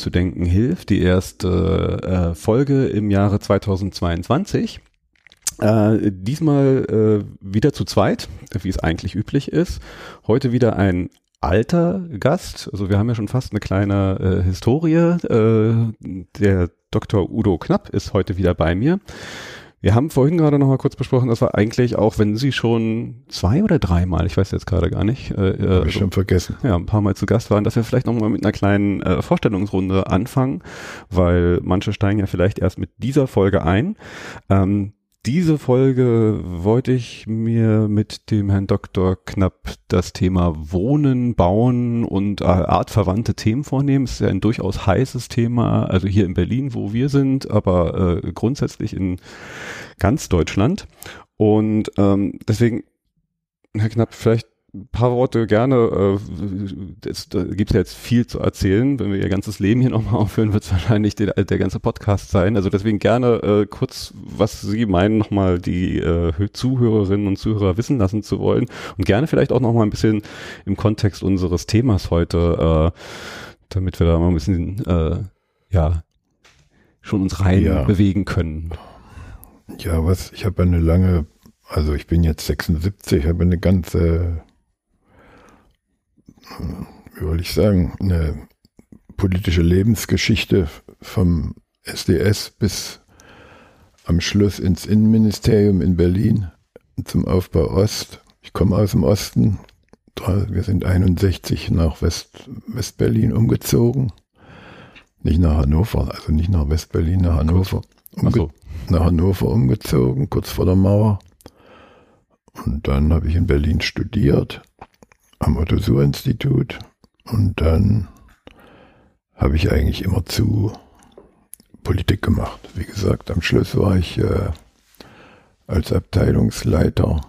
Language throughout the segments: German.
Zu Denken hilft, die erste äh, Folge im Jahre 2022. Äh, diesmal äh, wieder zu zweit, wie es eigentlich üblich ist. Heute wieder ein alter Gast. Also wir haben ja schon fast eine kleine äh, Historie. Äh, der Dr. Udo Knapp ist heute wieder bei mir. Wir haben vorhin gerade noch mal kurz besprochen, dass wir eigentlich auch, wenn Sie schon zwei oder dreimal, ich weiß jetzt gerade gar nicht, äh, äh Hab ich schon vergessen, ja, ein paar Mal zu Gast waren, dass wir vielleicht noch mal mit einer kleinen äh, Vorstellungsrunde anfangen, weil manche steigen ja vielleicht erst mit dieser Folge ein. Ähm, diese Folge wollte ich mir mit dem Herrn Dr. Knapp das Thema Wohnen, Bauen und äh, artverwandte Themen vornehmen. Es ist ja ein durchaus heißes Thema, also hier in Berlin, wo wir sind, aber äh, grundsätzlich in ganz Deutschland. Und ähm, deswegen, Herr Knapp, vielleicht paar Worte gerne. Äh, es, da gibt es ja jetzt viel zu erzählen. Wenn wir ihr ganzes Leben hier nochmal aufhören, wird es wahrscheinlich der, der ganze Podcast sein. Also deswegen gerne äh, kurz, was Sie meinen, nochmal die äh, Zuhörerinnen und Zuhörer wissen lassen zu wollen. Und gerne vielleicht auch nochmal ein bisschen im Kontext unseres Themas heute, äh, damit wir da mal ein bisschen, äh, ja, schon uns rein ja. bewegen können. Ja, was, ich habe eine lange, also ich bin jetzt 76, habe eine ganze wie soll ich sagen, eine politische Lebensgeschichte vom SDS bis am Schluss ins Innenministerium in Berlin zum Aufbau Ost. Ich komme aus dem Osten. Wir sind 61 nach West, West-Berlin umgezogen. Nicht nach Hannover, also nicht nach West-Berlin, nach Hannover. Umge so. Nach Hannover umgezogen, kurz vor der Mauer. Und dann habe ich in Berlin studiert am Otto-Suhr-Institut und dann habe ich eigentlich immer zu Politik gemacht. Wie gesagt, am Schluss war ich äh, als Abteilungsleiter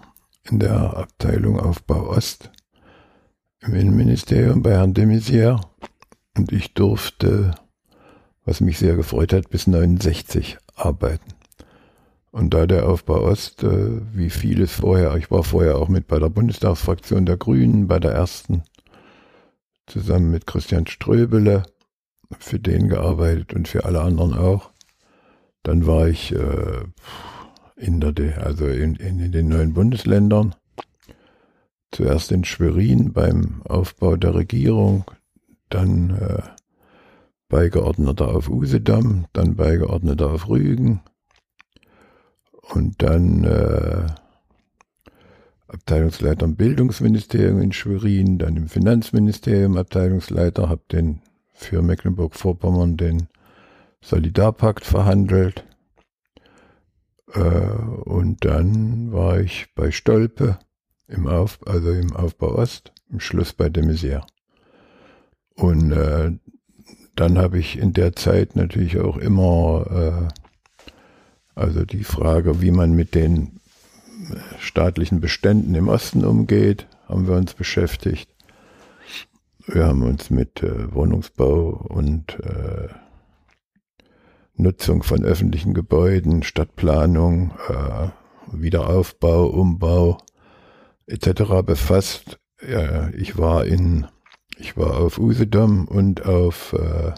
in der Abteilung Aufbau Ost im Innenministerium bei Herrn de Maizière und ich durfte, was mich sehr gefreut hat, bis 69 arbeiten. Und da der Aufbau Ost, äh, wie vieles vorher, ich war vorher auch mit bei der Bundestagsfraktion der Grünen, bei der ersten, zusammen mit Christian Ströbele, für den gearbeitet und für alle anderen auch. Dann war ich äh, in der, also in, in den neuen Bundesländern. Zuerst in Schwerin beim Aufbau der Regierung, dann äh, Beigeordneter auf Usedom, dann Beigeordneter auf Rügen, und dann äh, Abteilungsleiter im Bildungsministerium in Schwerin, dann im Finanzministerium Abteilungsleiter, habe den für Mecklenburg-Vorpommern den Solidarpakt verhandelt. Äh, und dann war ich bei Stolpe im Auf, also im Aufbau Ost, im Schluss bei de Maizière. Und äh, dann habe ich in der Zeit natürlich auch immer äh, also die Frage, wie man mit den staatlichen Beständen im Osten umgeht, haben wir uns beschäftigt. Wir haben uns mit äh, Wohnungsbau und äh, Nutzung von öffentlichen Gebäuden, Stadtplanung, äh, Wiederaufbau, Umbau etc. befasst. Ich war in, ich war auf Usedom und auf äh,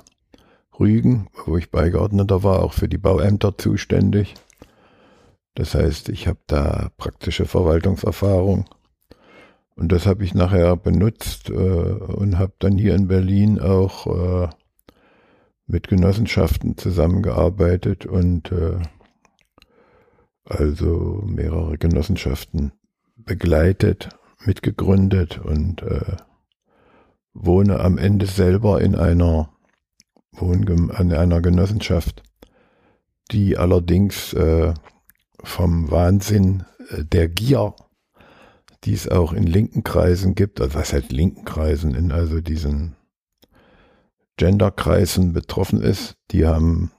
Rügen, wo ich Beigeordneter war, auch für die Bauämter zuständig. Das heißt, ich habe da praktische Verwaltungserfahrung. Und das habe ich nachher benutzt äh, und habe dann hier in Berlin auch äh, mit Genossenschaften zusammengearbeitet und äh, also mehrere Genossenschaften begleitet, mitgegründet und äh, wohne am Ende selber in einer Wohngem an einer Genossenschaft, die allerdings äh, vom Wahnsinn äh, der Gier, die es auch in linken Kreisen gibt, also was halt linken Kreisen, in also diesen Genderkreisen betroffen ist, die haben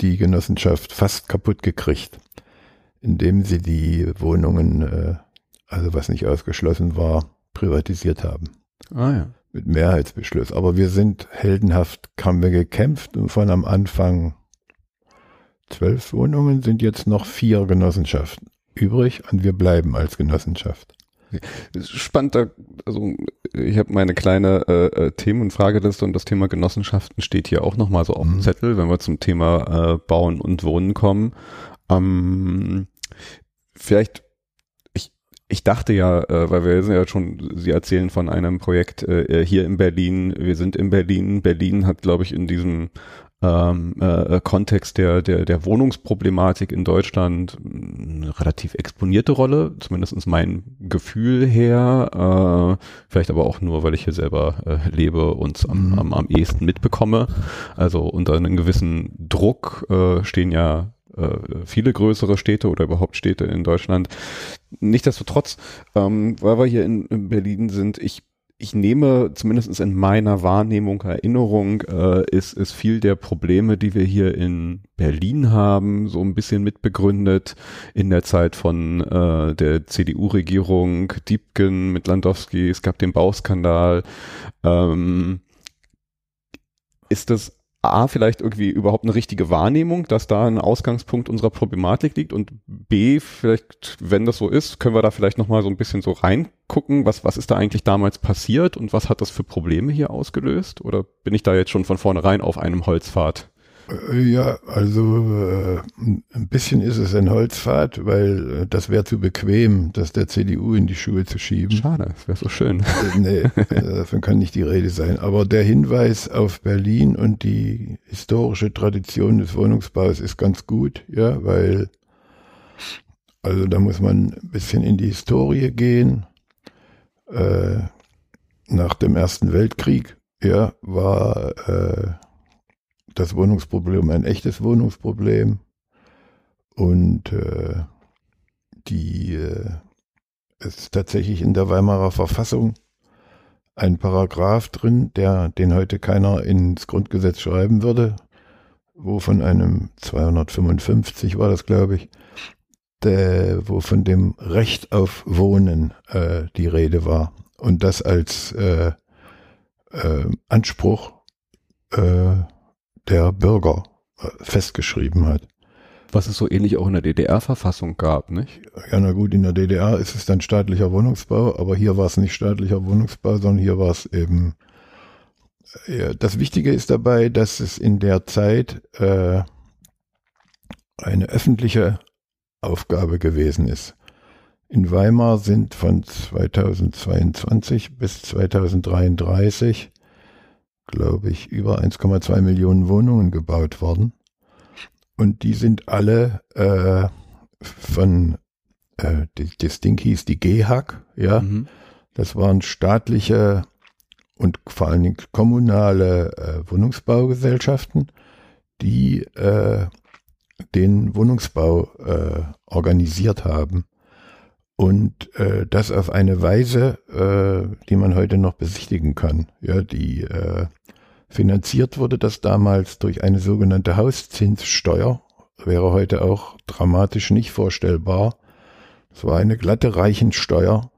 die Genossenschaft fast kaputt gekriegt, indem sie die Wohnungen, äh, also was nicht ausgeschlossen war, privatisiert haben. Ah ja. Mit Mehrheitsbeschluss. Aber wir sind heldenhaft, haben wir gekämpft und von am Anfang zwölf Wohnungen sind jetzt noch vier Genossenschaften übrig und wir bleiben als Genossenschaft. Spannend, also ich habe meine kleine äh, äh, Themen- und Frageliste und das Thema Genossenschaften steht hier auch nochmal so auf dem Mhm. Zettel, wenn wir zum Thema äh, Bauen und Wohnen kommen. Ähm, vielleicht, ich, dachte ja, äh, weil wir sind ja schon, Sie erzählen von einem Projekt äh, hier in Berlin, wir sind in Berlin. Berlin hat, glaube ich, in diesem ähm, äh, Kontext der, der, der Wohnungsproblematik in Deutschland eine relativ exponierte Rolle, zumindest mein Gefühl her, äh, vielleicht aber auch nur, weil ich hier selber äh, lebe und am, Mhm. am, am ehesten mitbekomme. Also unter einem gewissen Druck äh, stehen ja äh, viele größere Städte oder überhaupt Städte in Deutschland. Nichtsdestotrotz, ähm, weil wir hier in, in Berlin sind, ich ich nehme zumindest in meiner Wahrnehmung, Erinnerung, äh, ist, ist viel der Probleme, die wir hier in Berlin haben, so ein bisschen mitbegründet in der Zeit von äh, der CDU-Regierung, Diebken mit Landowski, es gab den Bauskandal. Ähm, ist das A, vielleicht irgendwie überhaupt eine richtige Wahrnehmung, dass da ein Ausgangspunkt unserer Problematik liegt und B, vielleicht, wenn das so ist, können wir da vielleicht nochmal so ein bisschen so reingucken, was, was ist da eigentlich damals passiert und was hat das für Probleme hier ausgelöst? Oder bin ich da jetzt schon von vornherein auf einem Holzpfad? Äh, Ja, also äh, ein bisschen ist es ein Holzpfad, weil äh, das wäre zu bequem, das der CDU in die Schuhe zu schieben. Schade, das wäre so schön. Nee, davon kann nicht die Rede sein. Aber der Hinweis auf Berlin und die historische Tradition des Wohnungsbaus ist ganz gut, ja, weil also da muss man ein bisschen in die Historie gehen. Äh, nach dem Ersten Weltkrieg, ja, war äh, das Wohnungsproblem ein echtes Wohnungsproblem. Und äh, die äh, es ist tatsächlich in der Weimarer Verfassung ein Paragraph drin, der den heute keiner ins Grundgesetz schreiben würde, wo von einem 255 war das, glaube ich, der, wo von dem Recht auf Wohnen äh, die Rede war. Und das als äh, äh, Anspruch äh, der Bürger äh, festgeschrieben hat. Was es so ähnlich auch in der DDR-Verfassung gab, nicht? Ja, na gut, in der DDR ist es dann staatlicher Wohnungsbau, aber hier war es nicht staatlicher Wohnungsbau, sondern hier war es eben. Ja, das Wichtige ist dabei, dass es in der Zeit äh, eine öffentliche Aufgabe gewesen ist. In Weimar sind von 2022 bis 2033, glaube ich, über 1,2 Millionen Wohnungen gebaut worden. Und die sind alle äh, von, äh, das Ding hieß die GHAG, ja. Mhm. Das waren staatliche und vor allen Dingen kommunale äh, Wohnungsbaugesellschaften, die äh, den Wohnungsbau äh, organisiert haben. Und äh, das auf eine Weise, äh, die man heute noch besichtigen kann. Ja, die äh, finanziert wurde das damals durch eine sogenannte Hauszinssteuer. Wäre heute auch dramatisch nicht vorstellbar. Es war eine glatte Reichensteuer,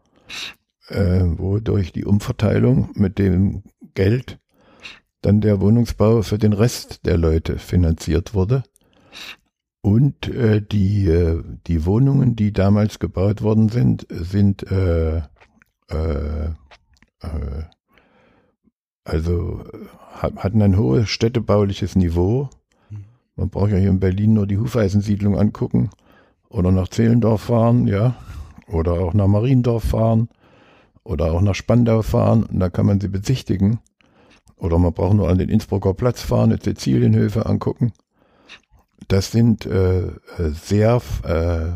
äh, wo durch die Umverteilung mit dem Geld dann der Wohnungsbau für den Rest der Leute finanziert wurde. Und äh, die, äh, die Wohnungen, die damals gebaut worden sind, sind äh, äh, äh, also äh, hat- hatten ein hohes städtebauliches Niveau. Man braucht ja hier in Berlin nur die Hufeisensiedlung angucken oder nach Zehlendorf fahren, ja, oder auch nach Mariendorf fahren oder auch nach Spandau fahren und da kann man sie besichtigen. Oder man braucht nur an den Innsbrucker Platz fahren, die Sizilienhöfe angucken. Das sind äh, sehr, äh,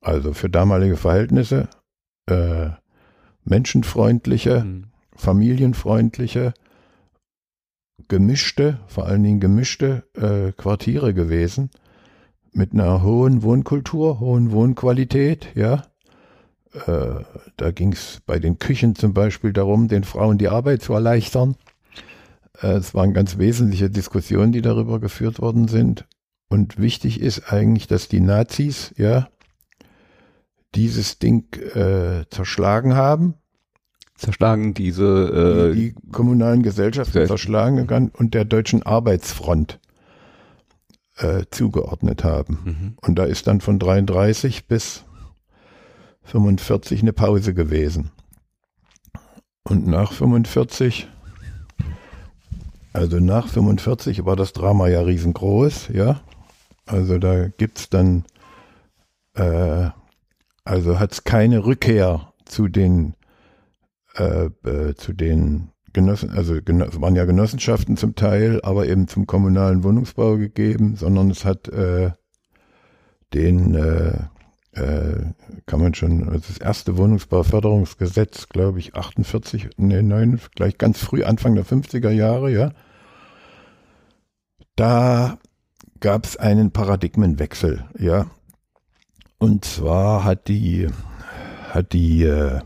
also für damalige Verhältnisse, äh, menschenfreundliche, Mhm. familienfreundliche, gemischte, vor allen Dingen gemischte äh, Quartiere gewesen mit einer hohen Wohnkultur, hohen Wohnqualität, ja. Äh, da ging es bei den Küchen zum Beispiel darum, den Frauen die Arbeit zu erleichtern. Äh, es waren ganz wesentliche Diskussionen, die darüber geführt worden sind. Und wichtig ist eigentlich, dass die Nazis, ja, dieses Ding äh, zerschlagen haben. Zerschlagen diese äh, die, die kommunalen Gesellschaften zerschlagen und der deutschen Arbeitsfront äh, zugeordnet haben. Mhm. Und da ist dann von 33 bis 45 eine Pause gewesen. Und nach 45, also nach 45 war das Drama ja riesengroß, ja. Also da gibt's dann, äh, also hat's keine Rückkehr zu den, äh, äh, zu den Genossen, also Genoss, waren ja Genossenschaften zum Teil, aber eben zum kommunalen Wohnungsbau gegeben, sondern es hat äh, den, äh, äh, kann man schon, also das erste Wohnungsbauförderungsgesetz, glaube ich, 48, nee, 9, gleich ganz früh, Anfang der 50er Jahre, ja. Da gab es einen Paradigmenwechsel, ja. Und zwar hat die, hat die, äh,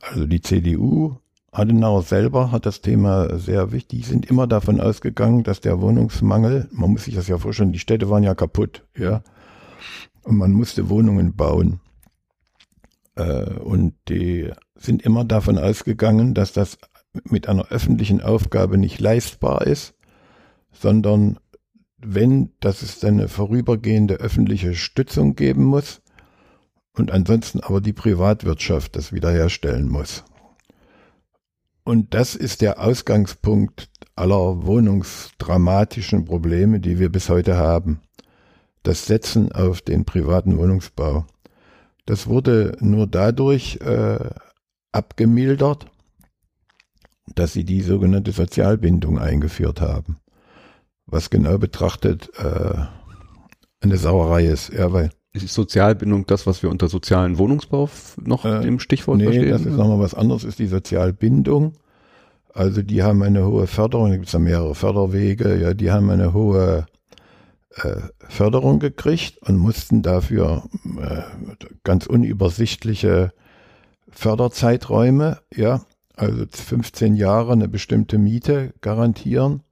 also die CDU Adenauer selber hat das Thema sehr wichtig. Die sind immer davon ausgegangen, dass der Wohnungsmangel, man muss sich das ja vorstellen, die Städte waren ja kaputt, ja. Und man musste Wohnungen bauen. Äh, und die sind immer davon ausgegangen, dass das mit einer öffentlichen Aufgabe nicht leistbar ist, sondern wenn, dass es eine vorübergehende öffentliche Stützung geben muss und ansonsten aber die Privatwirtschaft das wiederherstellen muss. Und das ist der Ausgangspunkt aller wohnungsdramatischen Probleme, die wir bis heute haben. Das Setzen auf den privaten Wohnungsbau. Das wurde nur dadurch äh, abgemildert, dass sie die sogenannte Sozialbindung eingeführt haben. Was genau betrachtet äh, eine Sauerei ist. Ja, weil ist Sozialbindung das, was wir unter sozialen Wohnungsbau noch äh, im Stichwort nee, verstehen? Nee, das ist nochmal was anderes, ist die Sozialbindung. Also die haben eine hohe Förderung, da gibt es ja mehrere Förderwege, ja, die haben eine hohe äh, Förderung gekriegt und mussten dafür äh, ganz unübersichtliche Förderzeiträume, ja, also 15 Jahre eine bestimmte Miete garantieren,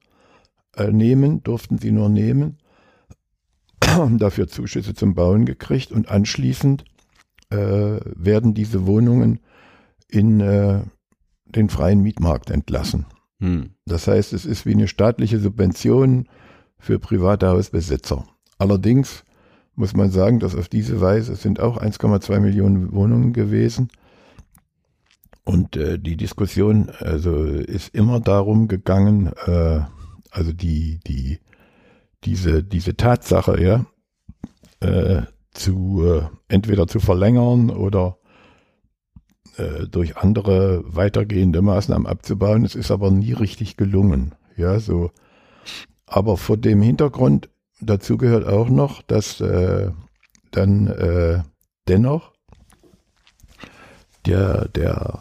äh, nehmen, durften sie nur nehmen haben dafür Zuschüsse zum Bauen gekriegt und anschließend äh, werden diese Wohnungen in äh, den freien Mietmarkt entlassen. Hm. Das heißt, es ist wie eine staatliche Subvention für private Hausbesitzer. Allerdings muss man sagen, dass auf diese Weise es sind auch 1,2 Millionen Wohnungen gewesen. Und äh, die Diskussion also ist immer darum gegangen, äh, also die, die diese, diese Tatsache, ja, äh, zu äh, entweder zu verlängern oder äh, durch andere weitergehende Maßnahmen abzubauen. Es ist aber nie richtig gelungen. Ja, so. Aber vor dem Hintergrund dazu gehört auch noch, dass äh, dann äh, dennoch der, der,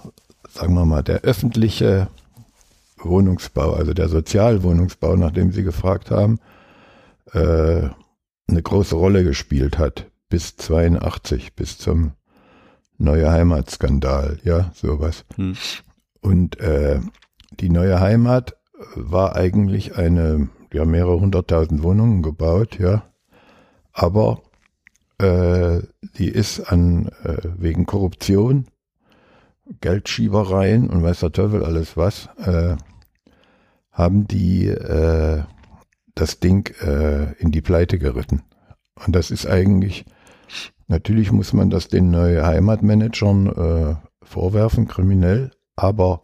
sagen wir mal, der öffentliche Wohnungsbau, also der Sozialwohnungsbau, nach dem Sie gefragt haben, äh, eine große Rolle gespielt hat bis 82, bis zum Neue Heimatskandal, ja, sowas. Hm. Und äh, die Neue Heimat war eigentlich eine, ja, mehrere hunderttausend Wohnungen gebaut, ja, aber äh, die ist an äh, wegen Korruption, Geldschiebereien und weiß der Teufel alles was, äh, haben die äh, das Ding äh, in die Pleite geritten. Und das ist eigentlich, natürlich muss man das den neuen Heimatmanagern äh, vorwerfen, kriminell, aber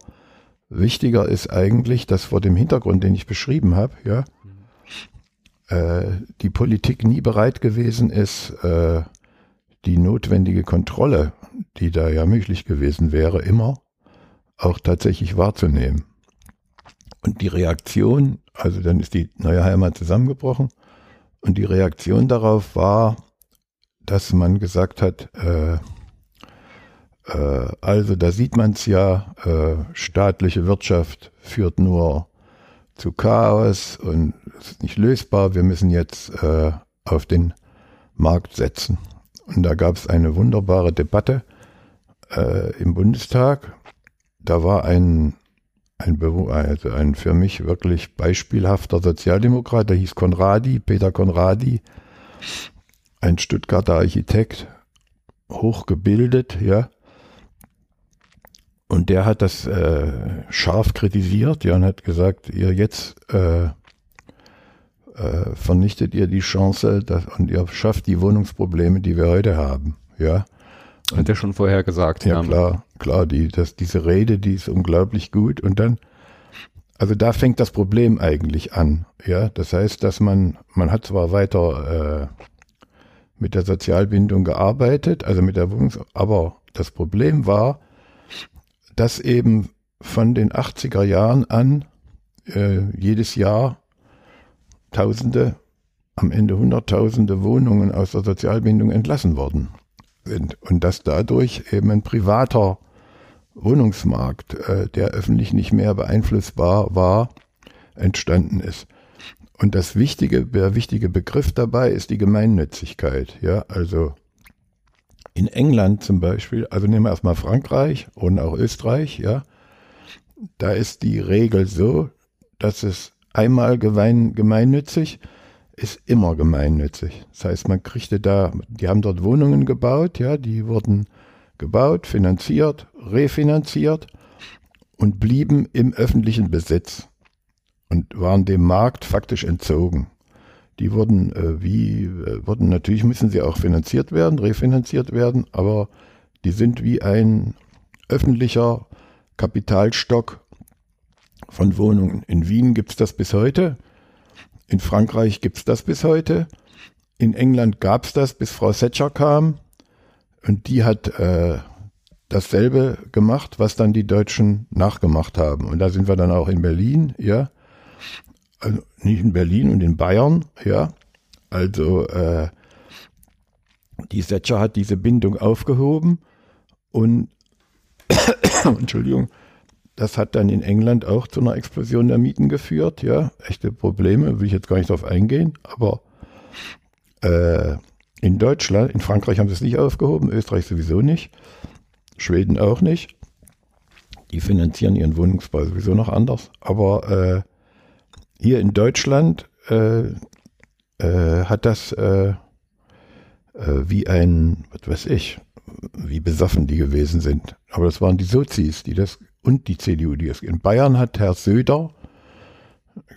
wichtiger ist eigentlich, dass vor dem Hintergrund, den ich beschrieben habe, ja, äh, die Politik nie bereit gewesen ist, äh, die notwendige Kontrolle, die da ja möglich gewesen wäre, immer auch tatsächlich wahrzunehmen. Und die Reaktion, also dann ist die neue Heimat zusammengebrochen und die Reaktion darauf war, dass man gesagt hat, äh, äh, also da sieht man es ja, äh, staatliche Wirtschaft führt nur zu Chaos und ist nicht lösbar. Wir müssen jetzt äh, auf den Markt setzen. Und da gab es eine wunderbare Debatte äh, im Bundestag. Da war ein, ein, also ein für mich wirklich beispielhafter Sozialdemokrat, der hieß Konradi, Peter Konradi, ein Stuttgarter Architekt, hochgebildet, ja. Und der hat das äh, scharf kritisiert, ja, und hat gesagt, ihr jetzt äh, äh, vernichtet ihr die Chance dass, und ihr schafft die Wohnungsprobleme, die wir heute haben, ja. Und hat er schon vorher gesagt. Ja, ja. klar, klar, die, das, diese Rede, die ist unglaublich gut. Und dann, also da fängt das Problem eigentlich an, ja. Das heißt, dass man, man hat zwar weiter äh, mit der Sozialbindung gearbeitet, also mit der Wohnungs, aber das Problem war, dass eben von den 80er Jahren an äh, jedes Jahr Tausende, am Ende Hunderttausende Wohnungen aus der Sozialbindung entlassen worden sind und dass dadurch eben ein privater Wohnungsmarkt, äh, der öffentlich nicht mehr beeinflussbar war, entstanden ist. Und das wichtige, der wichtige Begriff dabei ist die Gemeinnützigkeit. Ja, also in England zum Beispiel, also nehmen wir erstmal Frankreich und auch Österreich, ja, da ist die Regel so, dass es einmal gemein, gemeinnützig ist immer gemeinnützig. Das heißt, man kriegte da, die haben dort Wohnungen gebaut, ja, die wurden gebaut, finanziert, refinanziert und blieben im öffentlichen Besitz und waren dem Markt faktisch entzogen. Die wurden äh, wie äh, wurden natürlich müssen sie auch finanziert werden, refinanziert werden, aber die sind wie ein öffentlicher Kapitalstock von Wohnungen. In Wien gibt's das bis heute, in Frankreich gibt's das bis heute, in England gab's das, bis Frau Thatcher kam und die hat äh, dasselbe gemacht, was dann die Deutschen nachgemacht haben. Und da sind wir dann auch in Berlin, ja also nicht in Berlin und in Bayern, ja. Also äh, die Thatcher hat diese Bindung aufgehoben und Entschuldigung, das hat dann in England auch zu einer Explosion der Mieten geführt, ja. Echte Probleme, will ich jetzt gar nicht drauf eingehen, aber äh, in Deutschland, in Frankreich haben sie es nicht aufgehoben, Österreich sowieso nicht, Schweden auch nicht. Die finanzieren ihren Wohnungsbau sowieso noch anders, aber äh, hier in Deutschland äh, äh, hat das äh, äh, wie ein, was weiß ich, wie besoffen die gewesen sind. Aber das waren die Sozis, die das und die CDU, die das. In Bayern hat Herr Söder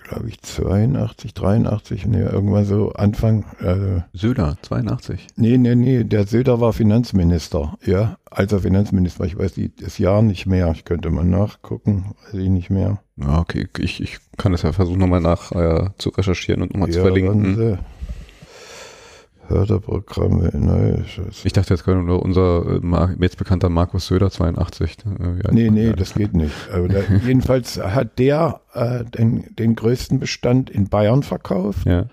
glaube ich, 82, 83, nee, irgendwann so Anfang. Äh, Söder, 82. Nee, nee, nee, der Söder war Finanzminister, ja, als er Finanzminister. Ich weiß die, das Jahr nicht mehr, ich könnte mal nachgucken, weiß ich nicht mehr. Ja, okay, ich, ich kann das ja versuchen, nochmal nach äh, zu recherchieren und nochmal ja, zu verlinken. Förderprogramme. Ne, ich dachte jetzt gerade nur unser äh, jetzt bekannter Markus Söder 82. Äh, nee, nee, das geht nicht. Aber da, jedenfalls hat der äh, den, den größten Bestand in Bayern verkauft. Ja.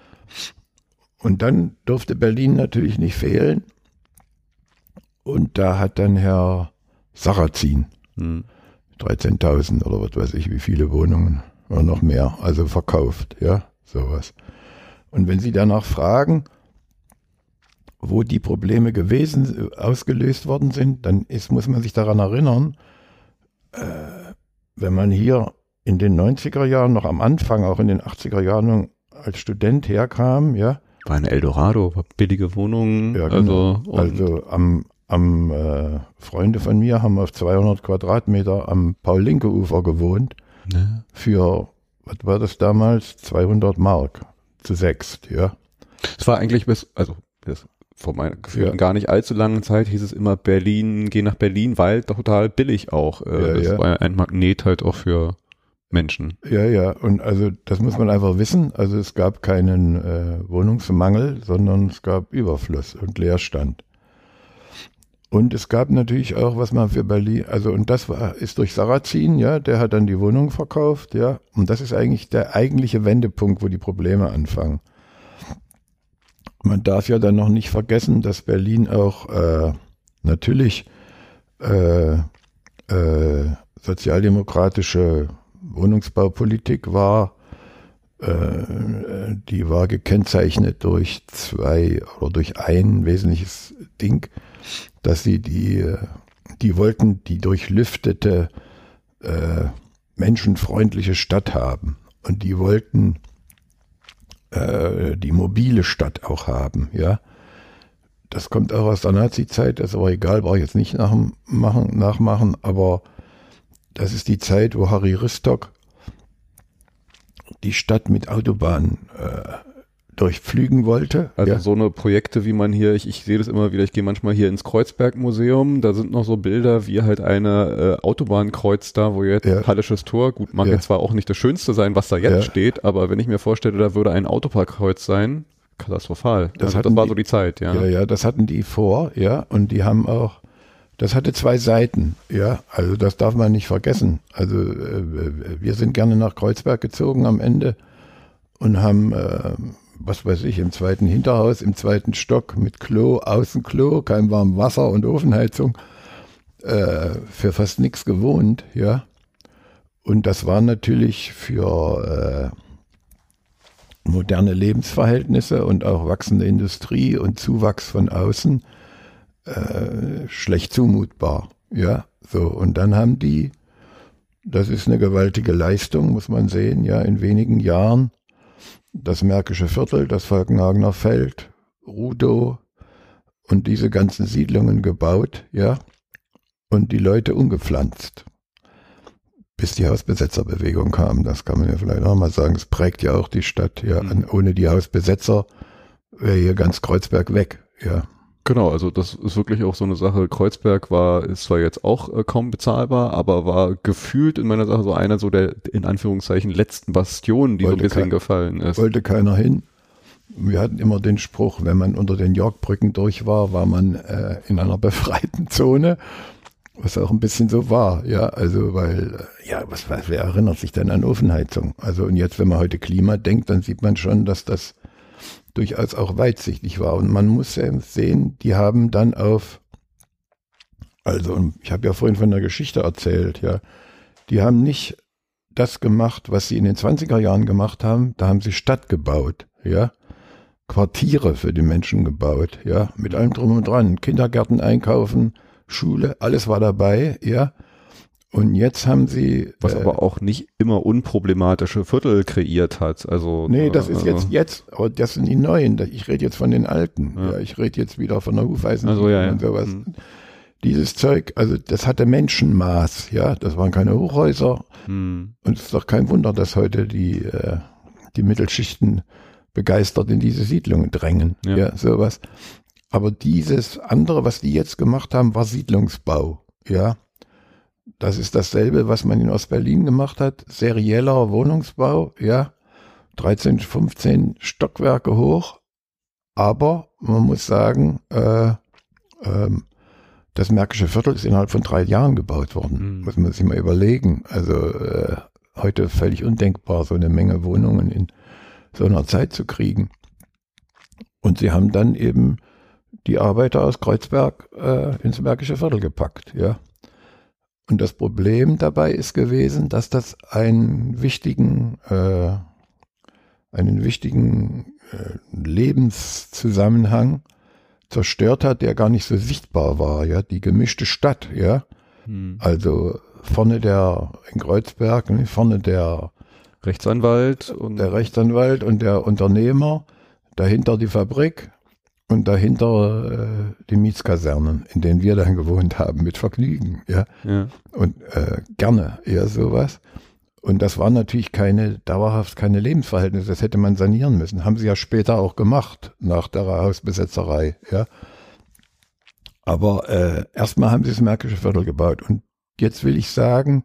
Und dann durfte Berlin natürlich nicht fehlen. Und da hat dann Herr Sarrazin hm. 13.000 oder was weiß ich, wie viele Wohnungen oder noch mehr, also verkauft, ja, sowas. Und wenn Sie danach fragen, wo die Probleme gewesen, ausgelöst worden sind, dann ist, muss man sich daran erinnern, äh, wenn man hier in den 90er Jahren, noch am Anfang, auch in den 80er Jahren als Student herkam, ja. War ein Eldorado, war billige Wohnungen. Ja, genau. Also, also am, am äh, Freunde von mir haben auf 200 Quadratmeter am Paul-Linke-Ufer gewohnt. Ne? Für, was war das damals? 200 Mark zu sechst, ja. Es war eigentlich bis, also bis vor meiner Gefühl ja. gar nicht allzu langen Zeit hieß es immer Berlin, geh nach Berlin, weil total billig auch. Äh, ja, das ja. war ein Magnet halt auch für Menschen. Ja, ja, und also das muss man einfach wissen. Also es gab keinen äh, Wohnungsmangel, sondern es gab Überfluss und Leerstand. Und es gab natürlich auch, was man für Berlin, also und das war, ist durch Sarrazin, ja, der hat dann die Wohnung verkauft, ja, und das ist eigentlich der eigentliche Wendepunkt, wo die Probleme anfangen. Man darf ja dann noch nicht vergessen, dass Berlin auch äh, natürlich äh, äh, sozialdemokratische Wohnungsbaupolitik war äh, die war gekennzeichnet durch zwei oder durch ein wesentliches Ding, dass sie die, die wollten die durchlüftete, äh, menschenfreundliche Stadt haben. Und die wollten äh, die mobile Stadt auch haben, ja. Das kommt auch aus der Nazi-Zeit, das ist aber egal, brauche ich jetzt nicht nachmachen, nachmachen, aber das ist die Zeit, wo Harry Ristock die Stadt mit Autobahnen äh, durchpflügen wollte. Also ja. so eine Projekte, wie man hier, ich, ich sehe das immer wieder, ich gehe manchmal hier ins Kreuzberg-Museum, da sind noch so Bilder, wie halt eine äh, Autobahn kreuzt da, wo jetzt ja. Hallisches Tor, gut, mag ja. jetzt zwar auch nicht das Schönste sein, was da jetzt ja. steht, aber wenn ich mir vorstelle, da würde ein Autoparkkreuz sein, katastrophal. Das, also, das war die, so die Zeit, ja. Ja, ja, das hatten die vor, ja, und die haben auch das hatte zwei Seiten, ja, also das darf man nicht vergessen. Also äh, wir sind gerne nach Kreuzberg gezogen am Ende und haben, äh, was weiß ich, im zweiten Hinterhaus, im zweiten Stock mit Klo, Außenklo, kein warmes Wasser und Ofenheizung, äh, für fast nichts gewohnt, ja. Und das war natürlich für äh, moderne Lebensverhältnisse und auch wachsende Industrie und Zuwachs von außen äh, schlecht zumutbar. Ja, so. Und dann haben die, das ist eine gewaltige Leistung, muss man sehen, ja, in wenigen Jahren das Märkische Viertel, das Falkenhagener Feld, Rudow und diese ganzen Siedlungen gebaut, ja, und die Leute umgepflanzt. Bis die Hausbesetzerbewegung kam, das kann man ja vielleicht auch mal sagen. Es prägt ja auch die Stadt, ja. Mhm. Ohne die Hausbesetzer wäre hier ganz Kreuzberg weg, ja. Genau, also das ist wirklich auch so eine Sache. Kreuzberg war, ist zwar jetzt auch äh, kaum bezahlbar, aber war gefühlt in meiner Sache so einer so der, in Anführungszeichen, letzten Bastionen, die wollte so ein bisschen kein, gefallen ist. Wollte keiner hin. Wir hatten immer den Spruch, wenn man unter den Yorkbrücken durch war, war man äh, in einer befreiten Zone. Was auch ein bisschen so war, ja, also weil, äh, ja, was, was, wer erinnert sich denn an Ofenheizung? Also und jetzt, wenn man heute Klima denkt, dann sieht man schon, dass das durchaus auch weitsichtig war. Und man muss sehen, die haben dann auf, also ich habe ja vorhin von der Geschichte erzählt, ja, die haben nicht das gemacht, was sie in den 20er Jahren gemacht haben, da haben sie Stadt gebaut, ja, Quartiere für die Menschen gebaut, ja, mit allem drum und dran, Kindergärten einkaufen, Schule, alles war dabei, ja. Und jetzt haben sie. Was äh, aber auch nicht immer unproblematische Viertel kreiert hat. Also. Nee, das äh, ist jetzt, jetzt, aber das sind die neuen. Ich rede jetzt von den alten. Ja. ja ich rede jetzt wieder von der Hufeisen also, ja, und sowas. Mhm. Dieses Zeug, also das hatte Menschenmaß, ja. Das waren keine Hochhäuser. Mhm. Und es ist doch kein Wunder, dass heute die, äh, die Mittelschichten begeistert in diese Siedlungen drängen. Ja. ja, sowas. Aber dieses andere, was die jetzt gemacht haben, war Siedlungsbau. Ja, das ist dasselbe, was man in Ostberlin gemacht hat. Serieller Wohnungsbau, ja. 13, 15 Stockwerke hoch. Aber man muss sagen, äh, ähm, das Märkische Viertel ist innerhalb von drei Jahren gebaut worden. Mhm. Muss man sich mal überlegen. Also äh, heute völlig undenkbar, so eine Menge Wohnungen in so einer Zeit zu kriegen. Und sie haben dann eben die Arbeiter aus Kreuzberg äh, ins Märkische Viertel gepackt, ja. Und das Problem dabei ist gewesen, dass das einen wichtigen, äh, einen wichtigen äh, Lebenszusammenhang zerstört hat, der gar nicht so sichtbar war. Ja, die gemischte Stadt. Ja, hm. also vorne der in Kreuzberg, ne, vorne der Rechtsanwalt und der Rechtsanwalt und der Unternehmer, dahinter die Fabrik, und dahinter äh, die Mietskasernen, in denen wir dann gewohnt haben, mit Vergnügen, ja. ja. Und äh, gerne eher sowas. Und das waren natürlich keine, dauerhaft keine Lebensverhältnisse, das hätte man sanieren müssen. Haben sie ja später auch gemacht, nach der Hausbesetzerei, ja. Aber äh, erstmal haben sie das Märkische Viertel gebaut. Und jetzt will ich sagen,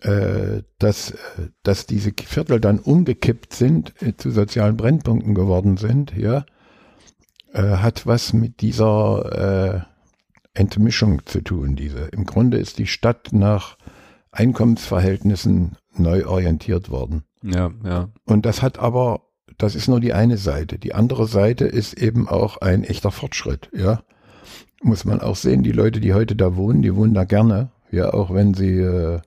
äh, dass, äh, dass diese Viertel dann umgekippt sind, äh, zu sozialen Brennpunkten geworden sind, ja äh, hat was mit dieser äh, Entmischung zu tun. Diese. Im Grunde ist die Stadt nach Einkommensverhältnissen neu orientiert worden. Ja, ja. Und das hat aber, das ist nur die eine Seite. Die andere Seite ist eben auch ein echter Fortschritt, ja. Muss man auch sehen, die Leute, die heute da wohnen, die wohnen da gerne, ja, auch wenn sie äh,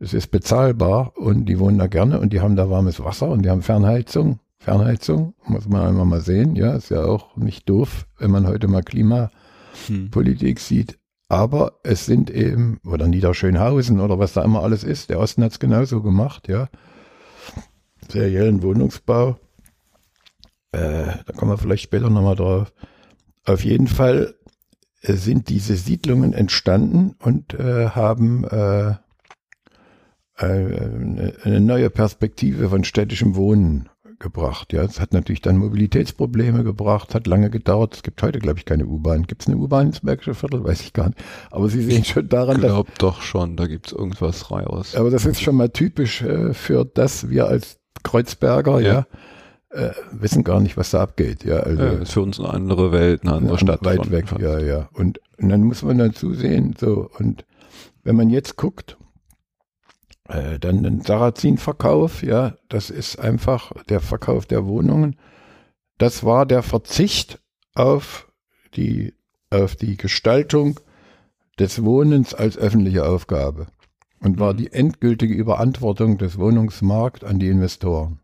es ist bezahlbar und die wohnen da gerne und die haben da warmes Wasser und die haben Fernheizung. Fernheizung, muss man einmal mal sehen, ja, ist ja auch nicht doof, wenn man heute mal Klimapolitik hm. sieht. Aber es sind eben, oder Niederschönhausen oder was da immer alles ist, der Osten hat es genauso gemacht, ja. Seriellen Wohnungsbau. Äh, da kommen wir vielleicht später nochmal drauf. Auf jeden Fall äh, sind diese Siedlungen entstanden und äh, haben äh, äh eine neue Perspektive von städtischem Wohnen gebracht. Ja, es hat natürlich dann Mobilitätsprobleme gebracht, hat lange gedauert. Es gibt heute, glaube ich, keine U-Bahn. Gibt es eine U-Bahn ins Bergische Viertel? Weiß ich gar nicht. Aber Sie sehen schon daran, ich glaube doch schon, da gibt es irgendwas raus. Aber das ist schon mal typisch äh, für das, wir als Kreuzberger, ja, ja äh, wissen gar nicht, was da abgeht. Ja, also ja, ist für uns eine andere Welt, eine andere Stadt. Weit weg, fast. ja, ja. Und, und dann muss man dazu sehen, so, und wenn man jetzt guckt, äh, dann den Sarrazin-Verkauf, ja, das ist einfach der Verkauf der Wohnungen. Das war der Verzicht auf die, auf die Gestaltung des Wohnens als öffentliche Aufgabe und war mhm. die endgültige Überantwortung des Wohnungsmarkts an die Investoren.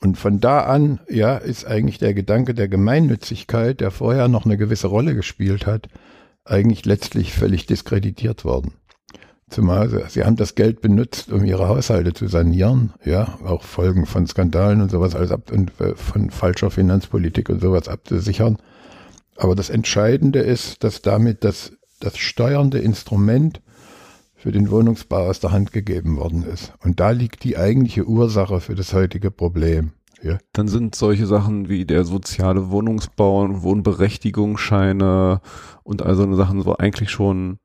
Und von da an, ja, ist eigentlich der Gedanke der Gemeinnützigkeit, der vorher noch eine gewisse Rolle gespielt hat, eigentlich letztlich völlig diskreditiert worden. Zumal sie, haben das Geld benutzt, um ihre Haushalte zu sanieren, ja, auch Folgen von Skandalen und sowas alles ab und äh, von falscher Finanzpolitik und sowas abzusichern. Aber das Entscheidende ist, dass damit das, das steuernde Instrument für den Wohnungsbau aus der Hand gegeben worden ist. Und da liegt die eigentliche Ursache für das heutige Problem. Ja. Dann sind solche Sachen wie der soziale Wohnungsbau und Wohnberechtigungsscheine und all so eine Sachen so eigentlich schon,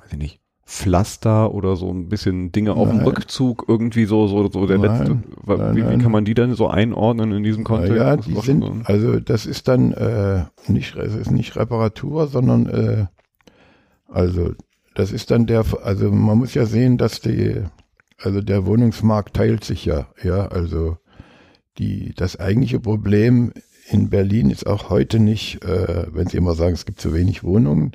weiß ich nicht, Pflaster oder so ein bisschen Dinge auf dem Rückzug irgendwie so so so der nein, letzte nein, wie, wie, kann man die denn so einordnen in diesem Kontext? Ja, die sind so also das ist dann äh, nicht es ist nicht Reparatur, sondern äh, also das ist dann der also man muss ja sehen, dass die also der Wohnungsmarkt teilt sich ja, ja, also die das eigentliche Problem in Berlin ist auch heute nicht, äh, wenn Sie immer sagen, es gibt zu wenig Wohnungen,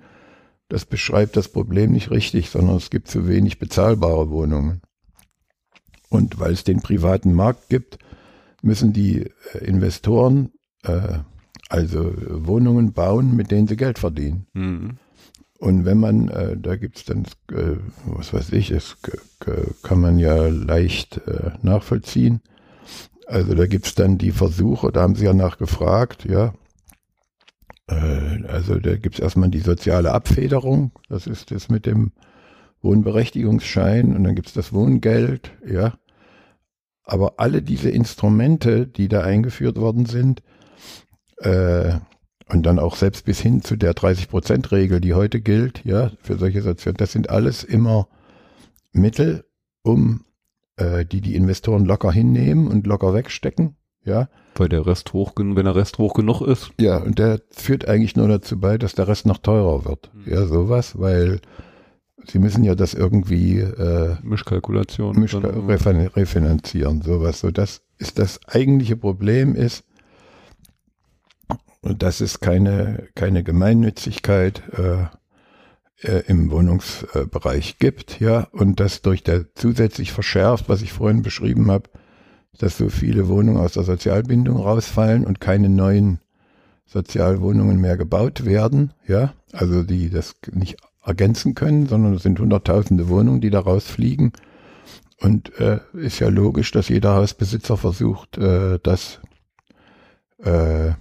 das beschreibt das Problem nicht richtig, sondern es gibt zu wenig bezahlbare Wohnungen. Und weil es den privaten Markt gibt, müssen die äh, Investoren äh, also Wohnungen bauen, mit denen sie Geld verdienen. Mhm. Und wenn man, äh, da gibt es dann, äh, was weiß ich, es kann man ja leicht äh, nachvollziehen. Also da gibt es dann die Versuche, da haben sie ja nachgefragt, ja, also da gibt es erstmal die soziale Abfederung, das ist das mit dem Wohnberechtigungsschein und dann gibt es das Wohngeld, ja. Aber alle diese Instrumente, die da eingeführt worden sind, äh, und dann auch selbst bis hin zu der 30-Prozent-Regel, die heute gilt, ja, für solche Sozialen, das sind alles immer Mittel, um äh, die die Investoren locker hinnehmen und locker wegstecken, ja. Weil der Rest hoch, wenn der Rest hoch genug ist. Ja, und der führt eigentlich nur dazu bei, dass der Rest noch teurer wird. Mhm. Ja, sowas, weil sie müssen ja das irgendwie äh, Mischkalkulation Misch refinanzieren, sowas. So das ist das eigentliche Problem ist, dass es keine, keine Gemeinnützigkeit äh, äh, im Wohnungsbereich gibt, ja, und das durch der zusätzlich verschärft, was ich vorhin beschrieben habe, dass so viele Wohnungen aus der Sozialbindung rausfallen und keine neuen Sozialwohnungen mehr gebaut werden, ja, also die das nicht ergänzen können, sondern es sind hunderttausende Wohnungen, die da rausfliegen. Und äh, ist ja logisch, dass jeder Hausbesitzer versucht, äh, das äh,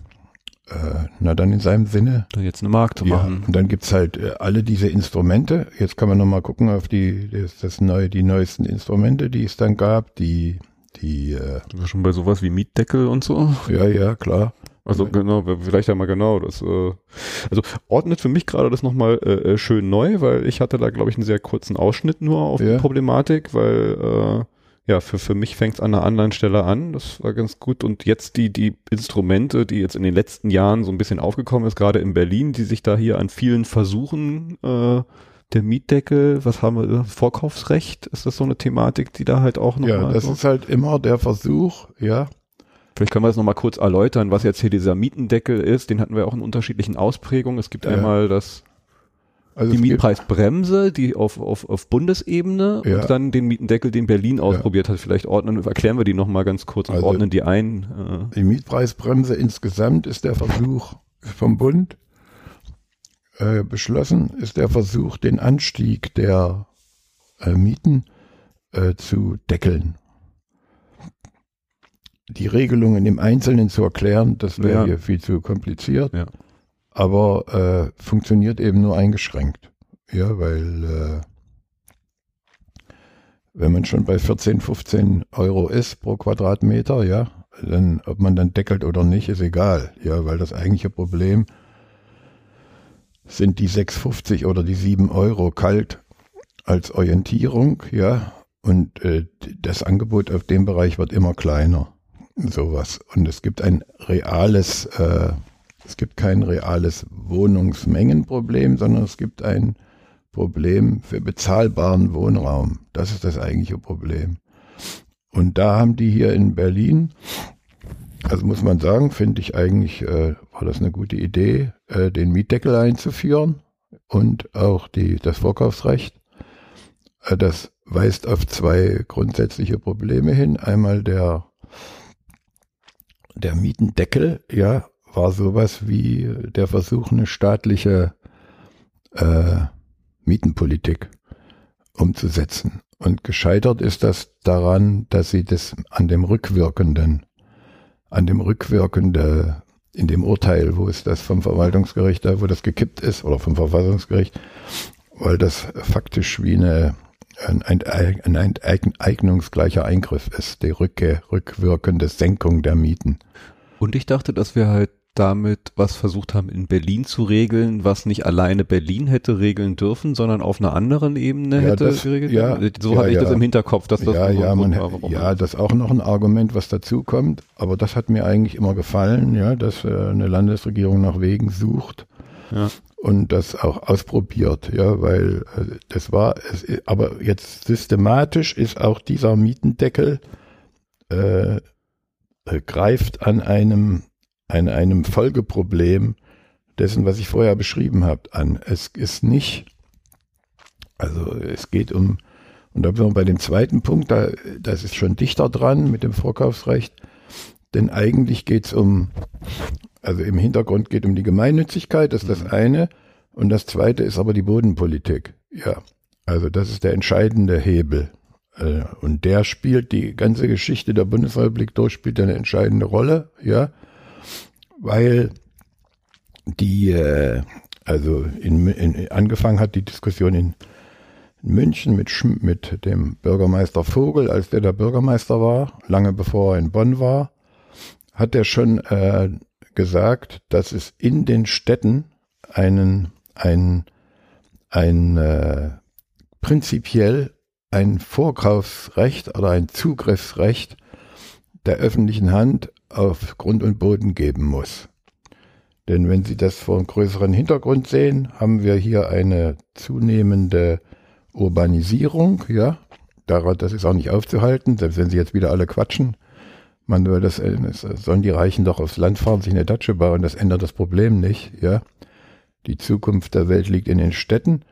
äh, na dann in seinem Sinne. Da jetzt eine Markt zu machen. Ja, und dann gibt's halt äh, alle diese Instrumente. Jetzt kann man nochmal gucken auf die, das, das neue, die neuesten Instrumente, die es dann gab, die die äh, schon bei sowas wie Mietdeckel und so. Ja, ja, klar. Also genau, vielleicht einmal genau. Das, äh, also ordnet für mich gerade das nochmal äh, äh, schön neu, weil ich hatte da, glaube ich, einen sehr kurzen Ausschnitt nur auf ja. die Problematik, weil äh, ja, für, für mich fängt es an einer anderen Stelle an. Das war ganz gut. Und jetzt die, die Instrumente, die jetzt in den letzten Jahren so ein bisschen aufgekommen ist, gerade in Berlin, die sich da hier an vielen Versuchen äh, der Mietdeckel, was haben wir, Vorkaufsrecht, ist das so eine Thematik, die da halt auch noch Ja, das so? ist halt immer der Versuch, ja. Vielleicht können wir das nochmal kurz erläutern, was jetzt hier dieser Mietendeckel ist. Den hatten wir auch in unterschiedlichen Ausprägungen. Es gibt ja. einmal das Also die Mietpreisbremse, die auf, auf, auf Bundesebene ja. und dann den Mietendeckel, den Berlin ausprobiert ja. hat. Vielleicht ordnen, erklären wir die nochmal ganz kurz und also ordnen die ein. Äh. Die Mietpreisbremse insgesamt ist der Versuch vom Bund äh, beschlossen, ist der Versuch, den Anstieg der äh, Mieten äh, zu deckeln. Die Regelungen im Einzelnen zu erklären, das wäre ja. hier viel zu kompliziert. Ja aber äh, funktioniert eben nur eingeschränkt. Ja, weil äh, wenn man schon bei 14, 15 Euro ist pro Quadratmeter, ja, dann, ob man dann deckelt oder nicht, ist egal. Ja, weil das eigentliche Problem sind die 6,50 oder die 7 Euro kalt als Orientierung, ja, und äh, das Angebot auf dem Bereich wird immer kleiner. Sowas. Und es gibt ein reales äh, es gibt kein reales Wohnungsmengenproblem, sondern es gibt ein Problem für bezahlbaren Wohnraum. Das ist das eigentliche Problem. Und da haben die hier in Berlin, also muss man sagen, finde ich eigentlich, äh, war das eine gute Idee, äh, den Mietdeckel einzuführen und auch die, das Vorkaufsrecht. Äh, das weist auf zwei grundsätzliche Probleme hin. Einmal der, der Mietendeckel, ja, war sowas wie der Versuch, eine staatliche äh, Mietenpolitik umzusetzen. Und gescheitert ist das daran, dass sie das an dem rückwirkenden, an dem rückwirkende, in dem Urteil, wo ist das vom Verwaltungsgericht, da wo das gekippt ist, oder vom Verfassungsgericht, weil das faktisch wie eine, ein, enteignungsgleicher Eingriff ist, die rücke, rückwirkende Senkung der Mieten. Und ich dachte, dass wir halt damit was versucht haben in Berlin zu regeln, was nicht alleine Berlin hätte regeln dürfen, sondern auf einer anderen Ebene ja, hätte das, geregelt ja, So ja, hatte ich das im Hinterkopf, dass das ja, ja, man, war, ja, das ist auch noch ein Argument, was dazu kommt. Aber das hat mir eigentlich immer gefallen, ja, dass äh, eine Landesregierung nach Wegen sucht und das auch ausprobiert, ja, weil äh, das war, es, aber jetzt systematisch ist auch dieser Mietendeckel äh, äh greift an einem an einem Folgeproblem dessen, was ich vorher beschrieben habe, an. Es ist nicht, also es geht um, und da sind wir bei dem zweiten Punkt, da, das ist schon dichter dran mit dem Vorkaufsrecht, denn eigentlich geht es um, also im Hintergrund geht um die Gemeinnützigkeit, das ist das mhm. eine, und das zweite ist aber die Bodenpolitik. Ja, also das ist der entscheidende Hebel. Äh, und der spielt die ganze Geschichte der Bundesrepublik durch, spielt eine entscheidende Rolle, ja weil die, äh, also in, in, angefangen hat die Diskussion in München mit, mit dem Bürgermeister Vogel, als der der Bürgermeister war, lange bevor er in Bonn war, hat er schon äh, gesagt, dass es in den Städten einen, ein, ein äh, prinzipiell ein Vorkaufsrecht oder ein Zugriffsrecht der öffentlichen Hand auf Grund und Boden geben muss. Denn wenn Sie das vor einem größeren Hintergrund sehen, haben wir hier eine zunehmende Urbanisierung, ja. Das ist auch nicht aufzuhalten, selbst wenn Sie jetzt wieder alle quatschen. Man will das, äh, sollen die Reichen doch aufs Land fahren, sich eine Datsche bauen, das ändert das Problem nicht, ja. Die Zukunft der Welt liegt in den Städten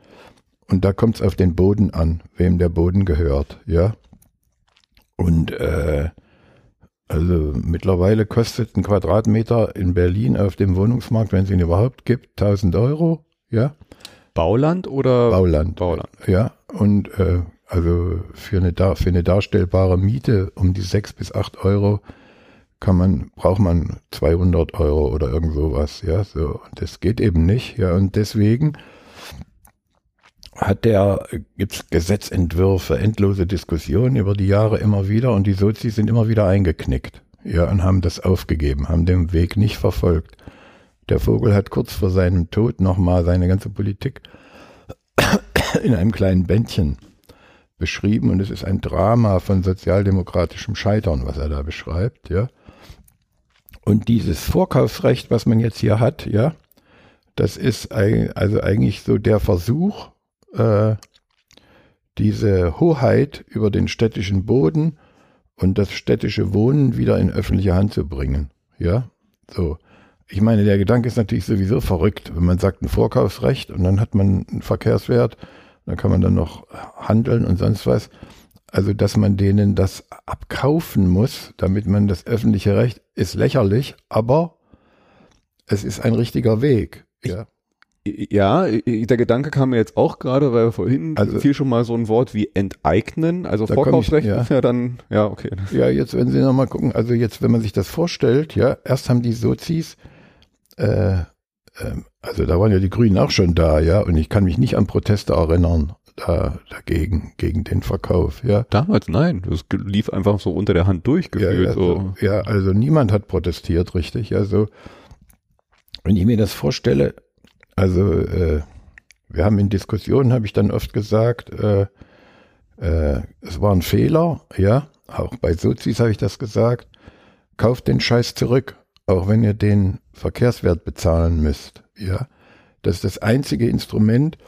und da kommt es auf den Boden an, wem der Boden gehört, ja. Und äh, also mittlerweile kostet ein Quadratmeter in Berlin auf dem Wohnungsmarkt, wenn es ihn überhaupt gibt, 1000 Euro, ja. Bauland oder? Bauland. Bauland. Ja, und äh, also für eine, für eine darstellbare Miete um die 6 bis 8 Euro kann man, braucht man 200 Euro oder irgend sowas, ja, so. Und das geht eben nicht, ja, und deswegen hat der, gibt's Gesetzentwürfe, endlose Diskussionen über die Jahre immer wieder und die Sozis sind immer wieder eingeknickt. Ja, und haben das aufgegeben, haben den Weg nicht verfolgt. Der Vogel hat kurz vor seinem Tod nochmal seine ganze Politik in einem kleinen Bändchen beschrieben und es ist ein Drama von sozialdemokratischem Scheitern, was er da beschreibt, ja. Und dieses Vorkaufsrecht, was man jetzt hier hat, ja, das ist also eigentlich so der Versuch, äh, diese Hoheit über den städtischen Boden und das städtische Wohnen wieder in öffentliche Hand zu bringen. Ja, so. ich meine, der Gedanke ist natürlich sowieso verrückt, wenn man sagt ein Vorkaufsrecht und dann hat man einen Verkehrswert, dann kann man dann noch handeln und sonst was. Also, dass man denen das abkaufen muss, damit man das öffentliche Recht, ist lächerlich, aber es ist ein richtiger Weg. Ja. Ja, der Gedanke kam mir jetzt auch gerade, weil vorhin also, fiel schon mal so ein Wort wie enteignen, also Vorkaufsrecht ja. ja dann, ja, okay. Ja, jetzt, wenn Sie nochmal gucken, also jetzt, wenn man sich das vorstellt, ja, erst haben die Sozis, äh, äh, also da waren ja die Grünen auch schon da, ja, und ich kann mich nicht an Proteste erinnern, da, dagegen, gegen den Verkauf, ja. Damals nein, das lief einfach so unter der Hand durchgeführt. Ja, ja, so. ja also niemand hat protestiert, richtig, also wenn ich mir das vorstelle, also äh, wir haben in Diskussionen, habe ich dann oft gesagt, äh, äh, es war ein Fehler, ja, auch bei Sozis habe ich das gesagt, kauft den Scheiß zurück, auch wenn ihr den Verkehrswert bezahlen müsst, ja. Das ist das einzige Instrument,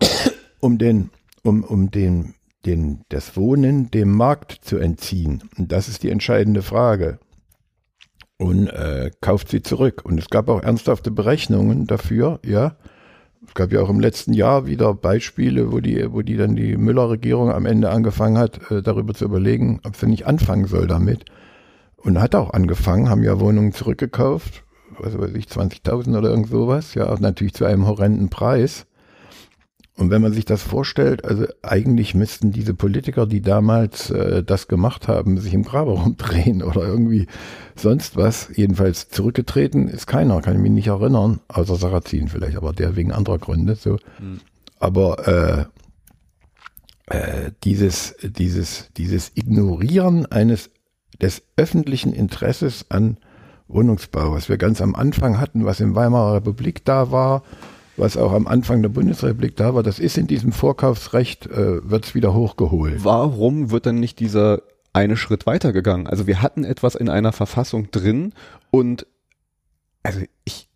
um den, um, um den, den, das Wohnen dem Markt zu entziehen. Und das ist die entscheidende Frage und äh, kauft sie zurück. Und es gab auch ernsthafte Berechnungen dafür, ja. Es gab ja auch im letzten Jahr wieder Beispiele, wo die, wo die dann die Müller-Regierung am Ende angefangen hat, äh, darüber zu überlegen, ob sie nicht anfangen soll damit. Und hat auch angefangen, haben ja Wohnungen zurückgekauft, was weiß ich, 20.000 oder irgend sowas, ja, natürlich zu einem horrenden Preis. Und wenn man sich das vorstellt, also eigentlich müssten diese Politiker, die damals äh, das gemacht haben, sich im Grabe rumdrehen oder irgendwie sonst was. Jedenfalls zurückgetreten ist keiner, kann ich mich nicht erinnern, außer Sarrazin vielleicht, aber der wegen anderer Gründe. So. Mhm. Aber äh, äh, dieses, dieses, dieses Ignorieren eines des öffentlichen Interesses an Wohnungsbau, was wir ganz am Anfang hatten, was in Weimarer Republik da war, was auch am Anfang der Bundesrepublik da war, das ist in diesem Vorkaufsrecht, äh, wird es wieder hochgeholt. Warum wird dann nicht dieser eine Schritt weitergegangen? Also wir hatten etwas in einer Verfassung drin und also ich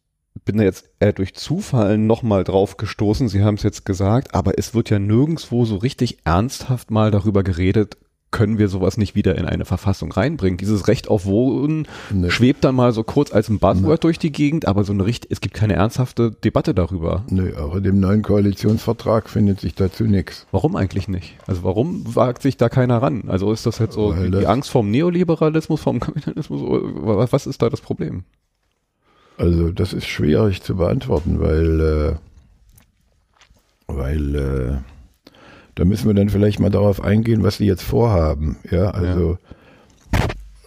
bin da jetzt eher durch Zufall nochmal drauf gestoßen, Sie haben es jetzt gesagt, aber es wird ja nirgendswo so richtig ernsthaft mal darüber geredet, können wir sowas nicht wieder in eine Verfassung reinbringen. Dieses Recht auf Wohnen nee. schwebt dann mal so kurz als ein Buzzword nee. durch die Gegend, aber so eine Richt es gibt keine ernsthafte Debatte darüber. Nee, auch in dem neuen Koalitionsvertrag findet sich dazu nichts. Warum eigentlich nicht? Also warum wagt sich da keiner ran? Also ist das halt so die, die Angst vom Neoliberalismus, vom Kapitalismus? Was ist da das Problem? Also das ist schwierig zu beantworten, weil äh, weil äh, da müssen wir dann vielleicht mal darauf eingehen, was die jetzt vorhaben. Ja, also ja.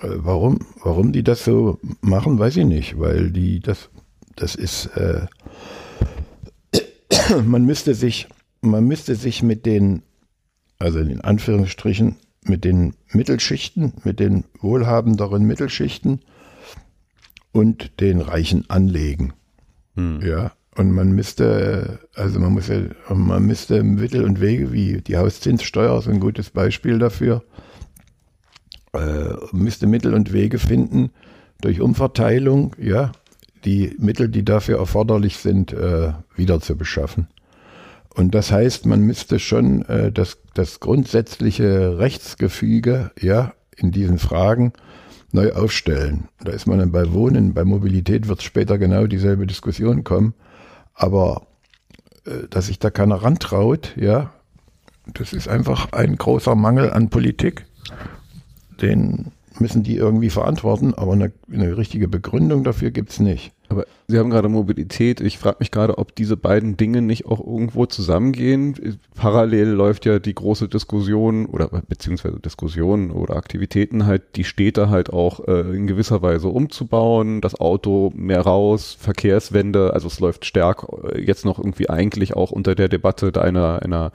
Äh, warum, warum die das so machen, weiß ich nicht, weil die das, das ist, äh, man müsste sich, man müsste sich mit den, also in Anführungsstrichen, mit den Mittelschichten, mit den wohlhabenderen Mittelschichten und den Reichen anlegen. Hm. Ja, und man müsste, also man muss ja, man müsste Mittel und Wege wie die Hauszinssteuer ist ein gutes Beispiel dafür, äh, müsste Mittel und Wege finden durch Umverteilung, ja, die Mittel, die dafür erforderlich sind, äh, wieder zu beschaffen. Und das heißt, man müsste schon äh, das, das grundsätzliche Rechtsgefüge, ja, in diesen Fragen neu aufstellen. Da ist man dann bei Wohnen, bei Mobilität wird später genau dieselbe Diskussion kommen. Aber äh, dass sich da keiner rantraut, ja, das ist einfach ein großer Mangel an Politik. Den müssen die irgendwie verantworten, aber eine, eine richtige Begründung dafür gibt's nicht. Aber Sie haben gerade Mobilität. Ich frage mich gerade, ob diese beiden Dinge nicht auch irgendwo zusammengehen. Parallel läuft ja die große Diskussion oder beziehungsweise Diskussionen oder Aktivitäten halt, die Städte halt auch äh, in gewisser Weise umzubauen, das Auto mehr raus, Verkehrswende, also es läuft stark äh, jetzt noch irgendwie eigentlich auch unter der Debatte einer, einer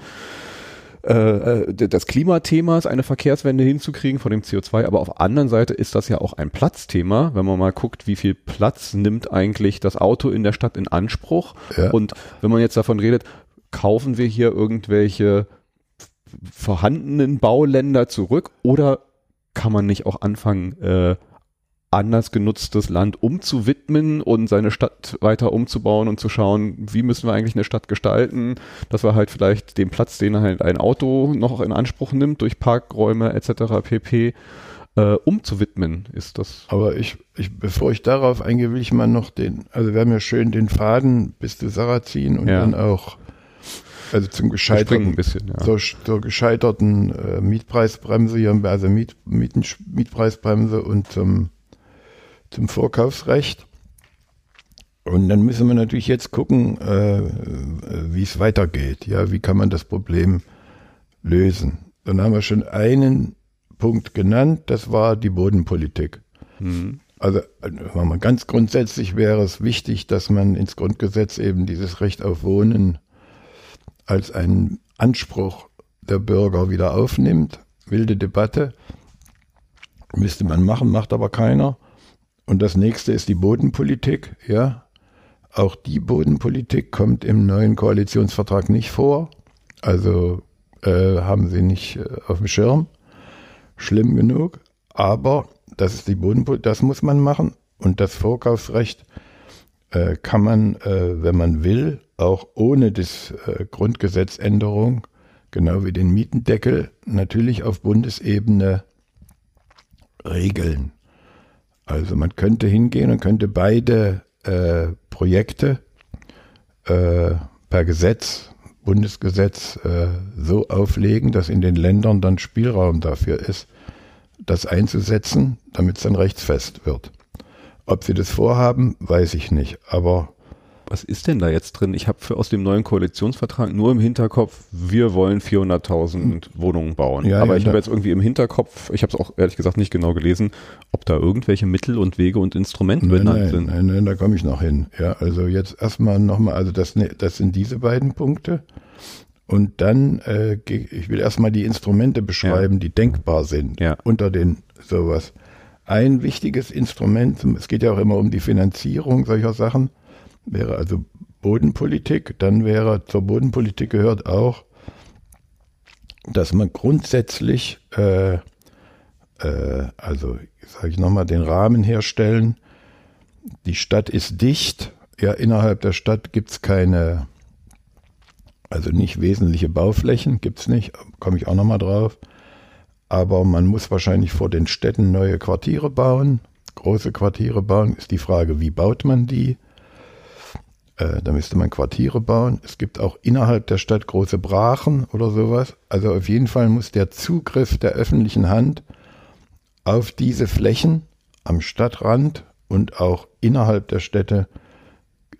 äh, äh des Klimathemas eine Verkehrswende hinzukriegen von dem CO2, aber auf der anderen Seite ist das ja auch ein Platzthema, wenn man mal guckt, wie viel Platz nimmt eigentlich das Auto in der Stadt in Anspruch. Ja. Und wenn man jetzt davon redet, kaufen wir hier irgendwelche vorhandenen Bauländer zurück oder kann man nicht auch anfangen, äh, anders genutztes Land umzuwidmen und seine Stadt weiter umzubauen und zu schauen, wie müssen wir eigentlich eine Stadt gestalten, dass wir halt vielleicht den Platz, den halt ein Auto noch in Anspruch nimmt durch Parkräume etc. pp. äh, umzuwidmen, ist das. Aber ich, ich, bevor ich darauf eingehe, will ich mal noch den, also wir haben ja schön den Faden bis zu Sarrazin und Ja. dann auch, also zum gescheiterten, bisschen, ja. zur, zur gescheiterten äh, Mietpreisbremse, hier, also Miet, Mieten, Mietpreisbremse und zum, zum Vorkaufsrecht. Und dann müssen wir natürlich jetzt gucken, äh, äh, wie es weitergeht. Ja, wie kann man das Problem lösen? Dann haben wir schon einen Punkt genannt, das war die Bodenpolitik. Mhm. Also ganz grundsätzlich wäre es wichtig, dass man ins Grundgesetz eben dieses Recht auf Wohnen als einen Anspruch der Bürger wieder aufnimmt. Wilde Debatte. Müsste man machen, macht aber keiner. Und das nächste ist die Bodenpolitik. Ja, auch die Bodenpolitik kommt im neuen Koalitionsvertrag nicht vor. Also äh, haben sie nicht äh, auf dem Schirm. Schlimm genug. Aber das ist die Bodenpolitik, das muss man machen. Und das Vorkaufsrecht äh, kann man, äh, wenn man will, auch ohne das äh, Grundgesetzänderung, genau wie den Mietendeckel, natürlich auf Bundesebene regeln. Also man könnte hingehen und könnte beide äh, Projekte äh, per Gesetz, Bundesgesetz, äh, so auflegen, dass in den Ländern dann Spielraum dafür ist, das einzusetzen, damit es dann rechtsfest wird. Ob sie das vorhaben, weiß ich nicht. Aber Was ist denn da jetzt drin? Ich habe aus dem neuen Koalitionsvertrag nur im Hinterkopf, wir wollen 400.000 Wohnungen bauen. Ja, Aber ja, ich habe jetzt irgendwie im Hinterkopf, ich habe es auch ehrlich gesagt nicht genau gelesen, ob da irgendwelche Mittel und Wege und Instrumente nein, benannt nein, sind. nein, nein, da komme ich noch hin. Ja, also jetzt erstmal nochmal, also das, ne- das sind diese beiden Punkte. Und dann, äh, ich will erstmal die Instrumente beschreiben, die denkbar sind Ja. unter den sowas. Ein wichtiges Instrument, es geht ja auch immer um die Finanzierung solcher Sachen, wäre also Bodenpolitik. Dann wäre zur Bodenpolitik gehört auch, dass man grundsätzlich, äh, äh, also sage ich nochmal, den Rahmen herstellen. Die Stadt ist dicht. Ja, innerhalb der Stadt gibt's keine, also nicht wesentliche Bauflächen, gibt's nicht, komme ich auch nochmal drauf. Aber man muss wahrscheinlich vor den Städten neue Quartiere bauen, große Quartiere bauen. Ist die Frage, wie baut man die? Äh, da müsste man Quartiere bauen. Es gibt auch innerhalb der Stadt große Brachen oder sowas. Also auf jeden Fall muss der Zugriff der öffentlichen Hand auf diese Flächen am Stadtrand und auch innerhalb der Städte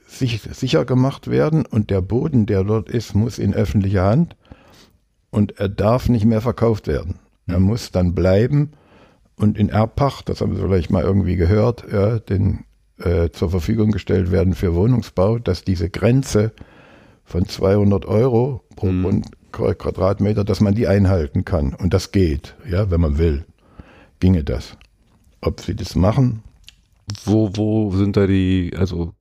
sich, sicher gemacht werden. Und der Boden, der dort ist, muss in öffentliche Hand und er darf nicht mehr verkauft werden. Er muss dann bleiben und in Erbpacht, das haben Sie vielleicht mal irgendwie gehört, ja, den, äh, zur Verfügung gestellt werden für Wohnungsbau, dass diese Grenze von 200 Euro pro Mhm. Quadratmeter, dass man die einhalten kann. Und das geht, ja, wenn man will, ginge das. Ob Sie das machen, Wo, wo sind da die, also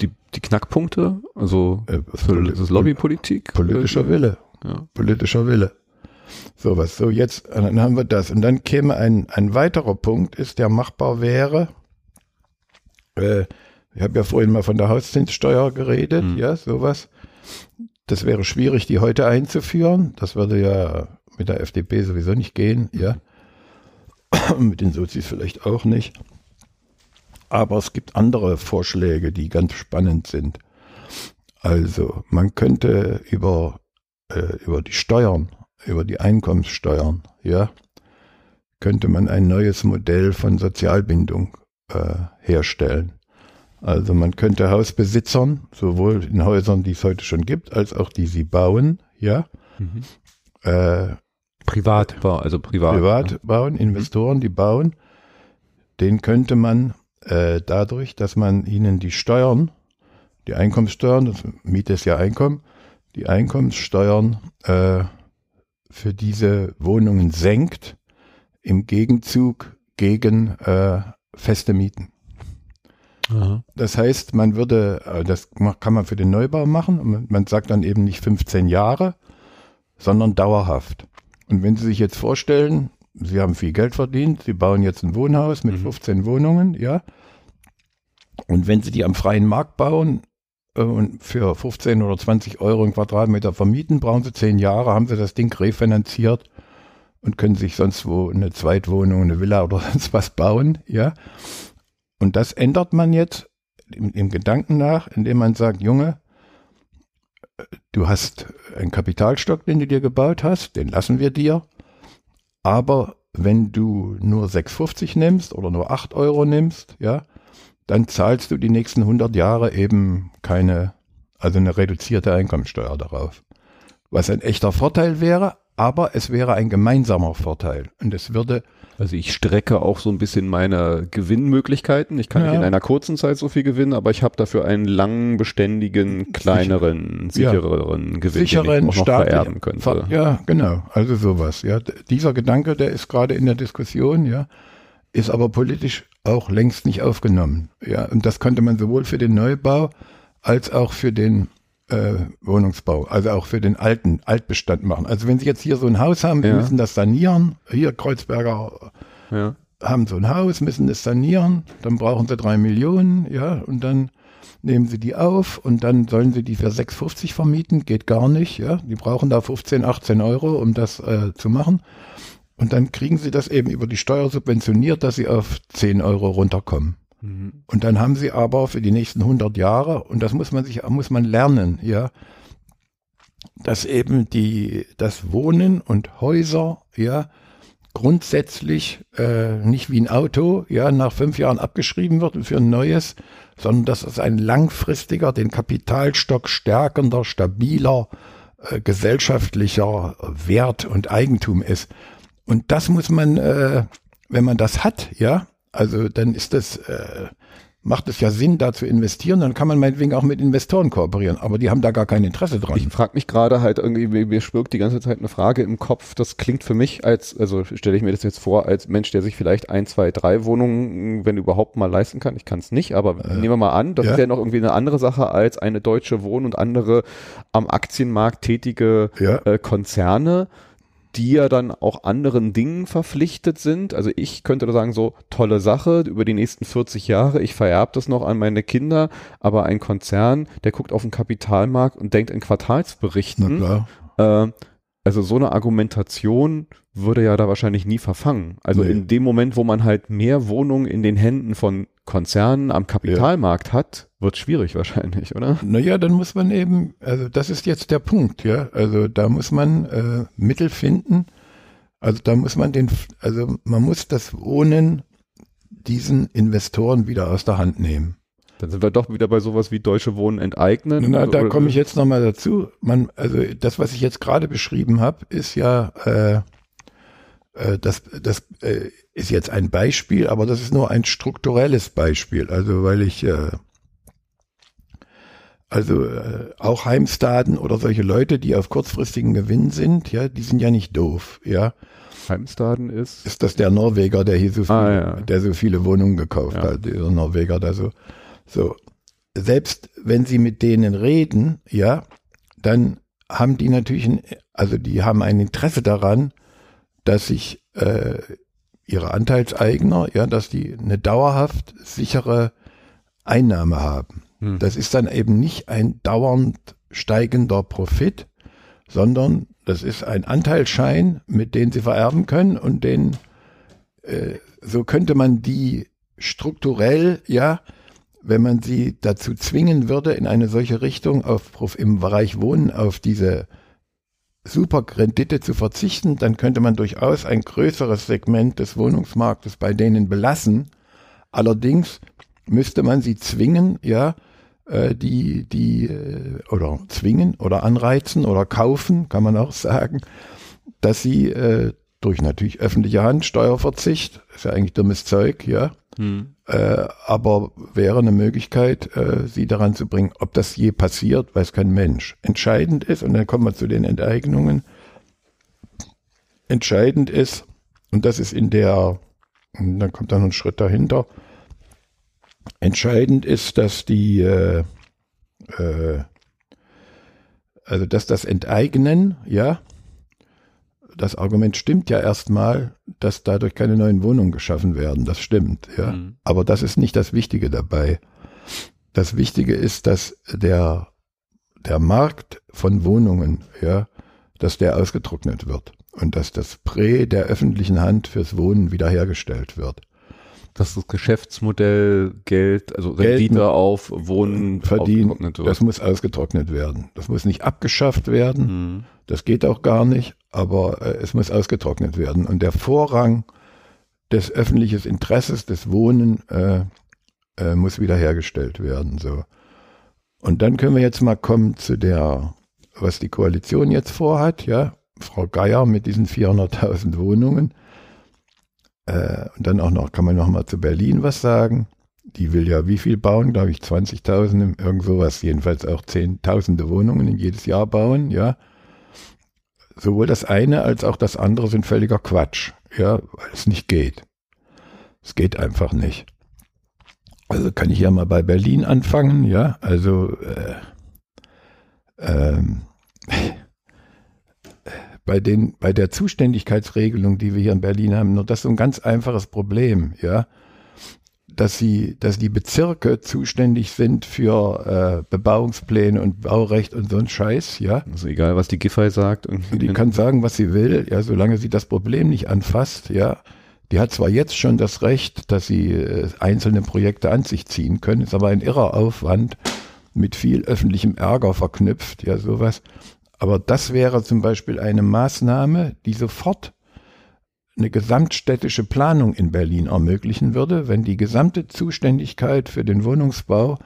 die, die Knackpunkte? Also Äh, poli- ist es Lobbypolitik? politischer Wille. Ja. politischer Wille. So was. So jetzt, äh, dann haben wir das. Und dann käme ein, ein weiterer Punkt, ist, der machbar wäre. Äh, ich habe ja vorhin mal von der Hauszinssteuer geredet, Mhm. ja, sowas. Das wäre schwierig, die heute einzuführen. Das würde ja mit der FDP sowieso nicht gehen, ja. mit den Sozis vielleicht auch nicht. Aber es gibt andere Vorschläge, die ganz spannend sind. Also, man könnte über äh, über die Steuern, über die Einkommenssteuern, ja, könnte man ein neues Modell von Sozialbindung äh, herstellen. Also man könnte Hausbesitzern, sowohl in Häusern, die es heute schon gibt, als auch die sie bauen, ja, Mhm. äh, Privat also privat. privat bauen, Investoren, die bauen, den könnte man äh, dadurch, dass man ihnen die Steuern, die Einkommenssteuern, das Miete ist ja Einkommen, die Einkommenssteuern äh, für diese Wohnungen senkt, im Gegenzug gegen äh, feste Mieten. Aha. Das heißt, man würde, äh, das kann man für den Neubau machen, man sagt dann eben nicht 15 Jahre, sondern dauerhaft. Und wenn Sie sich jetzt vorstellen, Sie haben viel Geld verdient, Sie bauen jetzt ein Wohnhaus mit Mhm. 15 Wohnungen, ja, und wenn Sie die am freien Markt bauen äh, und für 15 oder 20 Euro im Quadratmeter vermieten, brauchen Sie 10 Jahre, haben Sie das Ding refinanziert und können sich sonst wo eine Zweitwohnung, eine Villa oder sonst was bauen, ja. Und das ändert man jetzt im, im Gedanken nach, indem man sagt, Junge, du hast einen Kapitalstock, den du dir gebaut hast, den lassen wir dir. Aber wenn du nur 6,50 nimmst oder nur 8 Euro nimmst, ja, dann zahlst du die nächsten 100 Jahre eben keine, also eine reduzierte Einkommensteuer darauf. Was ein echter Vorteil wäre, aber es wäre ein gemeinsamer Vorteil. Und es würde also ich strecke auch so ein bisschen meine Gewinnmöglichkeiten. Ich kann ja. nicht in einer kurzen Zeit so viel gewinnen, aber ich habe dafür einen langen, beständigen, kleineren, Sicher. sichereren ja. Gewinn, sicheren, den ich auch noch vererben könnte. Ja, genau. Also sowas. Ja, dieser Gedanke, der ist gerade in der Diskussion. Ja, ist aber politisch auch längst nicht aufgenommen. Ja, und das könnte man sowohl für den Neubau als auch für den äh, Wohnungsbau, also auch für den alten Altbestand machen. Also wenn Sie jetzt hier so ein Haus haben, ja. müssen das sanieren. Hier Kreuzberger ja. haben so ein Haus, müssen das sanieren, dann brauchen sie drei Millionen, ja, und dann nehmen sie die auf und dann sollen sie die für 6,50 vermieten, geht gar nicht, ja. Die brauchen da 15, 18 Euro, um das äh, zu machen. Und dann kriegen sie das eben über die Steuer subventioniert, dass sie auf 10 Euro runterkommen. Mhm. Und dann haben sie aber für die nächsten 100 Jahre, und das muss man sich, muss man lernen, ja, dass eben die, das Wohnen und Häuser, ja, grundsätzlich äh, nicht wie ein Auto, ja, nach fünf Jahren abgeschrieben wird für ein neues, sondern dass es ein langfristiger, den Kapitalstock stärkender, stabiler, äh, gesellschaftlicher Wert und Eigentum ist. Und das muss man, äh, wenn man das hat, ja, also dann ist das, äh, macht es ja Sinn, da zu investieren. Dann kann man meinetwegen auch mit Investoren kooperieren. Aber die haben da gar kein Interesse dran. Ich frage mich gerade halt irgendwie, mir schwirrt die ganze Zeit eine Frage im Kopf. Das klingt für mich als, also stelle ich mir das jetzt vor, als Mensch, der sich vielleicht ein, zwei, drei Wohnungen, wenn überhaupt mal leisten kann. Ich kann es nicht, aber äh, nehmen wir mal an, das ja. ist ja noch irgendwie eine andere Sache als eine deutsche Wohn- und andere am Aktienmarkt tätige ja. äh, Konzerne die ja dann auch anderen Dingen verpflichtet sind. Also ich könnte da sagen, so tolle Sache über die nächsten 40 Jahre, ich vererbe das noch an meine Kinder, aber ein Konzern, der guckt auf den Kapitalmarkt und denkt in Quartalsberichten. Na klar. Äh, also so eine Argumentation würde ja da wahrscheinlich nie verfangen. Also nee. in dem Moment, wo man halt mehr Wohnungen in den Händen von Konzernen am Kapitalmarkt ja. hat, wird schwierig wahrscheinlich, oder? Naja, dann muss man eben, also das ist jetzt der Punkt, ja. Also da muss man äh, Mittel finden. Also da muss man den, also man muss das Wohnen diesen Investoren wieder aus der Hand nehmen. Dann sind wir doch wieder bei sowas wie Deutsche Wohnen enteignen. Na, da komme ich jetzt nochmal dazu. Man, also das, was ich jetzt gerade beschrieben habe, ist ja, äh, äh, das, das äh, ist jetzt ein Beispiel, aber das ist nur ein strukturelles Beispiel. Also weil ich äh, also äh, auch Heimstaden oder solche Leute, die auf kurzfristigen Gewinn sind, ja, die sind ja nicht doof, ja. Heimstaden ist? Ist das der Norweger, der hier so ah, viele, ah, ja. der so viele Wohnungen gekauft ja. hat, dieser Norweger da so. So. Selbst wenn sie mit denen reden, ja, dann haben die natürlich ein, also die haben ein Interesse daran, dass sich äh, ihre Anteilseigner, ja, dass die eine dauerhaft sichere Einnahme haben. Hm. Das ist dann eben nicht ein dauernd steigender Profit, sondern das ist ein Anteilsschein, mit dem sie vererben können und den, äh, so könnte man die strukturell, ja, wenn man sie dazu zwingen würde, in eine solche Richtung auf, im Bereich Wohnen auf diese Superrendite zu verzichten, dann könnte man durchaus ein größeres Segment des Wohnungsmarktes bei denen belassen. Allerdings müsste man sie zwingen, ja, äh, die, die, äh, oder zwingen oder anreizen oder kaufen, kann man auch sagen, dass sie äh, durch natürlich öffentliche Hand, Steuerverzicht, ist ja eigentlich dummes Zeug, ja, hm. äh, aber wäre eine Möglichkeit, äh, sie daran zu bringen. Ob das je passiert, weiß kein Mensch. Entscheidend ist, und dann kommen wir zu den Enteignungen, entscheidend ist, und das ist in der, dann kommt dann ein Schritt dahinter, Entscheidend ist, dass die, äh, äh, also dass das Enteignen, ja, das Argument stimmt ja erstmal, dass dadurch keine neuen Wohnungen geschaffen werden. Das stimmt, ja. Mhm. Aber das ist nicht das Wichtige dabei. Das Wichtige ist, dass der, der Markt von Wohnungen, ja, dass der ausgetrocknet wird. und dass das Prä der öffentlichen Hand fürs Wohnen wiederhergestellt wird. Dass das Geschäftsmodell Geld, also Rendite auf Wohnen verdienen, das muss ausgetrocknet werden. Das muss nicht abgeschafft werden, mhm. das geht auch gar nicht, aber äh, es muss ausgetrocknet werden. Und der Vorrang des öffentlichen Interesses, des Wohnen, äh, äh, muss wiederhergestellt werden. So. Und dann können wir jetzt mal kommen zu der, was die Koalition jetzt vorhat, ja. Frau Geier mit diesen 400.000 Wohnungen. Äh, und dann auch noch, kann man noch mal zu Berlin was sagen. Die will ja wie viel bauen? Glaube ich 20.000, irgend sowas. Jedenfalls auch zehntausende Wohnungen in jedes Jahr bauen, ja. Sowohl das eine als auch das andere sind völliger Quatsch, ja, weil es nicht geht. Es geht einfach nicht. Also kann ich ja mal bei Berlin anfangen, ja. Also äh, ähm, bei den bei der Zuständigkeitsregelung, die wir hier in Berlin haben, nur das ist so ein ganz einfaches Problem, ja, dass sie, dass die Bezirke zuständig sind für äh, Bebauungspläne und Baurecht und so ein Scheiß, ja. Also egal, was die Giffey sagt. Die kann sagen, was sie will, ja, solange sie das Problem nicht anfasst, ja. Die hat zwar jetzt schon das Recht, dass sie äh, einzelne Projekte an sich ziehen können, ist aber ein irrer Aufwand mit viel öffentlichem Ärger verknüpft, ja, sowas. Aber das wäre zum Beispiel eine Maßnahme, die sofort eine gesamtstädtische Planung in Berlin ermöglichen würde, wenn die gesamte Zuständigkeit für den Wohnungsbau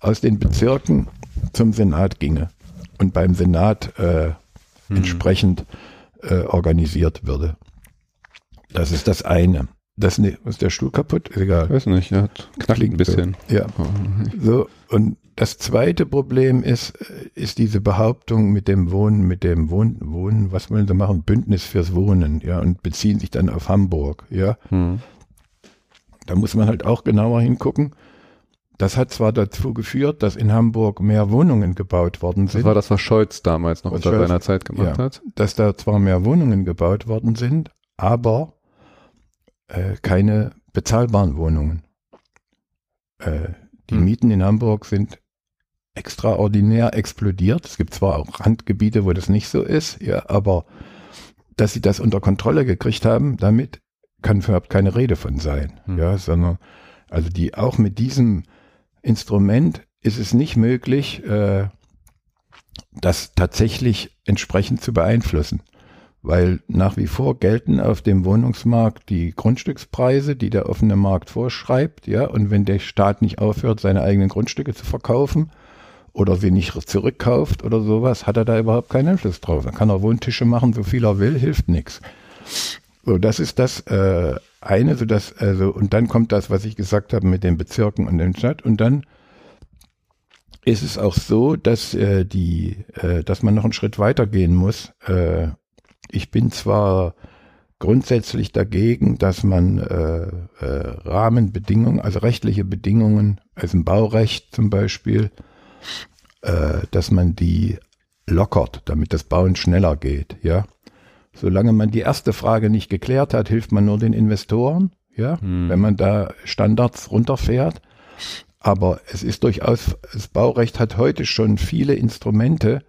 aus den Bezirken zum Senat ginge und beim Senat äh, hm. entsprechend äh, organisiert würde. Das ist das eine. Das ne, ist der Stuhl kaputt? Egal. Weiß nicht, er hat knackt ein bisschen. Ja. So, und das zweite Problem ist, ist diese Behauptung mit dem Wohnen, mit dem Wohnen, Wohnen, was wollen sie machen? Bündnis fürs Wohnen, ja, und beziehen sich dann auf Hamburg, ja. Hm. Da muss man halt auch genauer hingucken. Das hat zwar dazu geführt, dass in Hamburg mehr Wohnungen gebaut worden sind. Das war das, was Scholz damals noch unter seiner Zeit gemacht ja, hat. Dass da zwar mehr Wohnungen gebaut worden sind, aber äh, keine bezahlbaren Wohnungen. Äh, die hm. Mieten in Hamburg sind extraordinär explodiert. Es gibt zwar auch Randgebiete, wo das nicht so ist, ja, aber dass sie das unter Kontrolle gekriegt haben, damit kann überhaupt keine Rede von sein, hm. ja, sondern also die auch mit diesem Instrument ist es nicht möglich, äh, das tatsächlich entsprechend zu beeinflussen weil nach wie vor gelten auf dem Wohnungsmarkt die Grundstückspreise, die der offene Markt vorschreibt, ja, und wenn der Staat nicht aufhört, seine eigenen Grundstücke zu verkaufen oder sie nicht zurückkauft oder sowas, hat er da überhaupt keinen Einfluss drauf. Dann kann er Wohntische machen, so viel er will, hilft nichts. So, das ist das äh, eine, so dass, also, und dann kommt das, was ich gesagt habe mit den Bezirken und den Stadt, und dann ist es auch so, dass äh, die, äh, dass man noch einen Schritt weiter gehen muss. Äh, ich bin zwar grundsätzlich dagegen, dass man äh, äh, Rahmenbedingungen, also rechtliche Bedingungen, also im Baurecht zum Beispiel, äh, dass man die lockert, damit das Bauen schneller geht, ja. Solange man die erste Frage nicht geklärt hat, hilft man nur den Investoren, ja, hm. wenn man da Standards runterfährt. Aber es ist durchaus, das Baurecht hat heute schon viele Instrumente,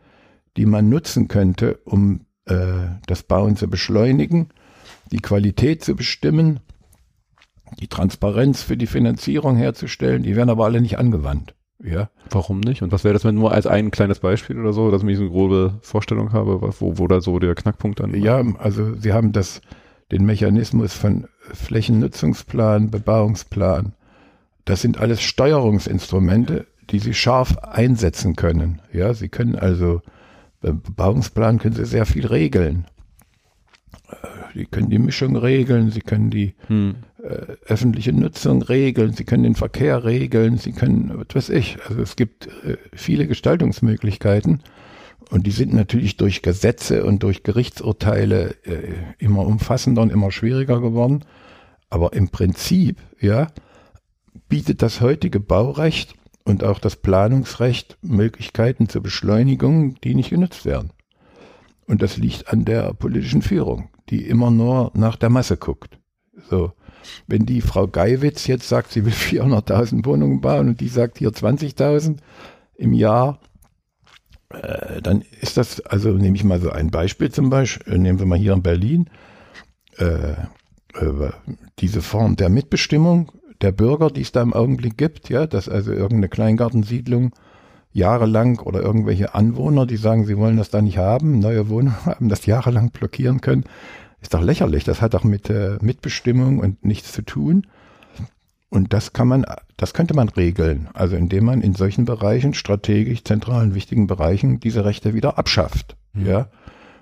die man nutzen könnte, um äh, das Bauen zu beschleunigen, die Qualität zu bestimmen, die Transparenz für die Finanzierung herzustellen, die werden aber alle nicht angewandt. Ja. Warum nicht? Und was wäre das, wenn nur als ein kleines Beispiel oder so, dass ich so eine grobe Vorstellung habe, wo, wo da so der Knackpunkt dann Ja, also Sie haben das, den Mechanismus von Flächennutzungsplan, Bebauungsplan. Das sind alles Steuerungsinstrumente, die Sie scharf einsetzen können. Ja, Sie können also beim Bebauungsplan können Sie sehr viel regeln. Sie können die Mischung regeln, Sie können die hm. Äh, öffentliche Nutzung regeln, Sie können den Verkehr regeln, Sie können, was weiß ich, also es gibt äh, viele Gestaltungsmöglichkeiten und die sind natürlich durch Gesetze und durch Gerichtsurteile äh, immer umfassender und immer schwieriger geworden. Aber im Prinzip, ja, bietet das heutige Baurecht und auch das Planungsrecht Möglichkeiten zur Beschleunigung, die nicht genutzt werden. Und das liegt an der politischen Führung, die immer nur nach der Masse guckt. So. Wenn die Frau Geiwitz jetzt sagt, sie will 400.000 Wohnungen bauen und die sagt hier 20.000 im Jahr, äh, dann ist das, also nehme ich mal so ein Beispiel zum Beispiel, nehmen wir mal hier in Berlin, äh, äh, diese Form der Mitbestimmung der Bürger, die es da im Augenblick gibt, ja, dass also irgendeine Kleingartensiedlung jahrelang oder irgendwelche Anwohner, die sagen, sie wollen das da nicht haben, neue Wohnungen haben, das jahrelang blockieren können, ist doch lächerlich. Das hat doch mit äh, Mitbestimmung und nichts zu tun. Und das kann man, das könnte man regeln. Also indem man in solchen Bereichen, strategisch zentralen, wichtigen Bereichen, diese Rechte wieder abschafft. Mhm. Ja.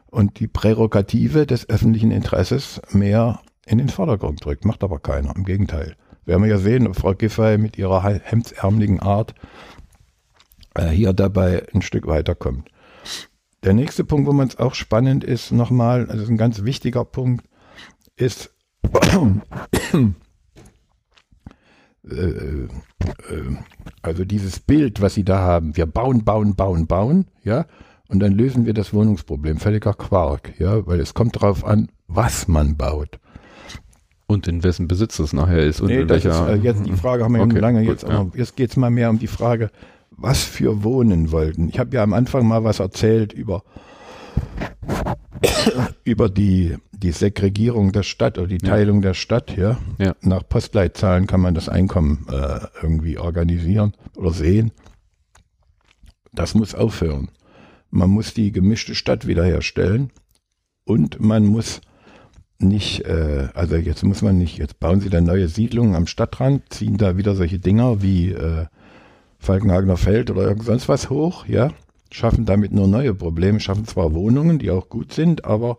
Und die Prärogative des öffentlichen Interesses mehr in den Vordergrund drückt. Macht aber keiner. Im Gegenteil. Werden wir ja sehen, ob Frau Giffey mit ihrer hemdsärmeligen Art äh, hier dabei ein Stück weiterkommt. Der nächste Punkt, wo man es auch spannend ist, nochmal, also ein ganz wichtiger Punkt, ist äh, äh, also dieses Bild, was Sie da haben, wir bauen, bauen, bauen, bauen, ja, und dann lösen wir das Wohnungsproblem. Völliger Quark, ja, weil es kommt darauf an, was man baut. Und in wessen Besitz es nachher ist. Und nee, in welcher, ist, äh, jetzt die Frage haben wir okay, lange gut, jetzt, ja. jetzt geht es mal mehr um die Frage, was für Wohnen wollten. Ich habe ja am Anfang mal was erzählt über, über die, die Segregierung der Stadt oder die Teilung ja. der Stadt. Ja? ja? Nach Postleitzahlen kann man das Einkommen äh, irgendwie organisieren oder sehen. Das muss aufhören. Man muss die gemischte Stadt wiederherstellen und man muss nicht, äh, also jetzt muss man nicht, jetzt bauen sie da neue Siedlungen am Stadtrand, ziehen da wieder solche Dinger wie äh, Falkenhagener Feld oder irgend sonst was hoch, ja, schaffen damit nur neue Probleme, schaffen zwar Wohnungen, die auch gut sind, aber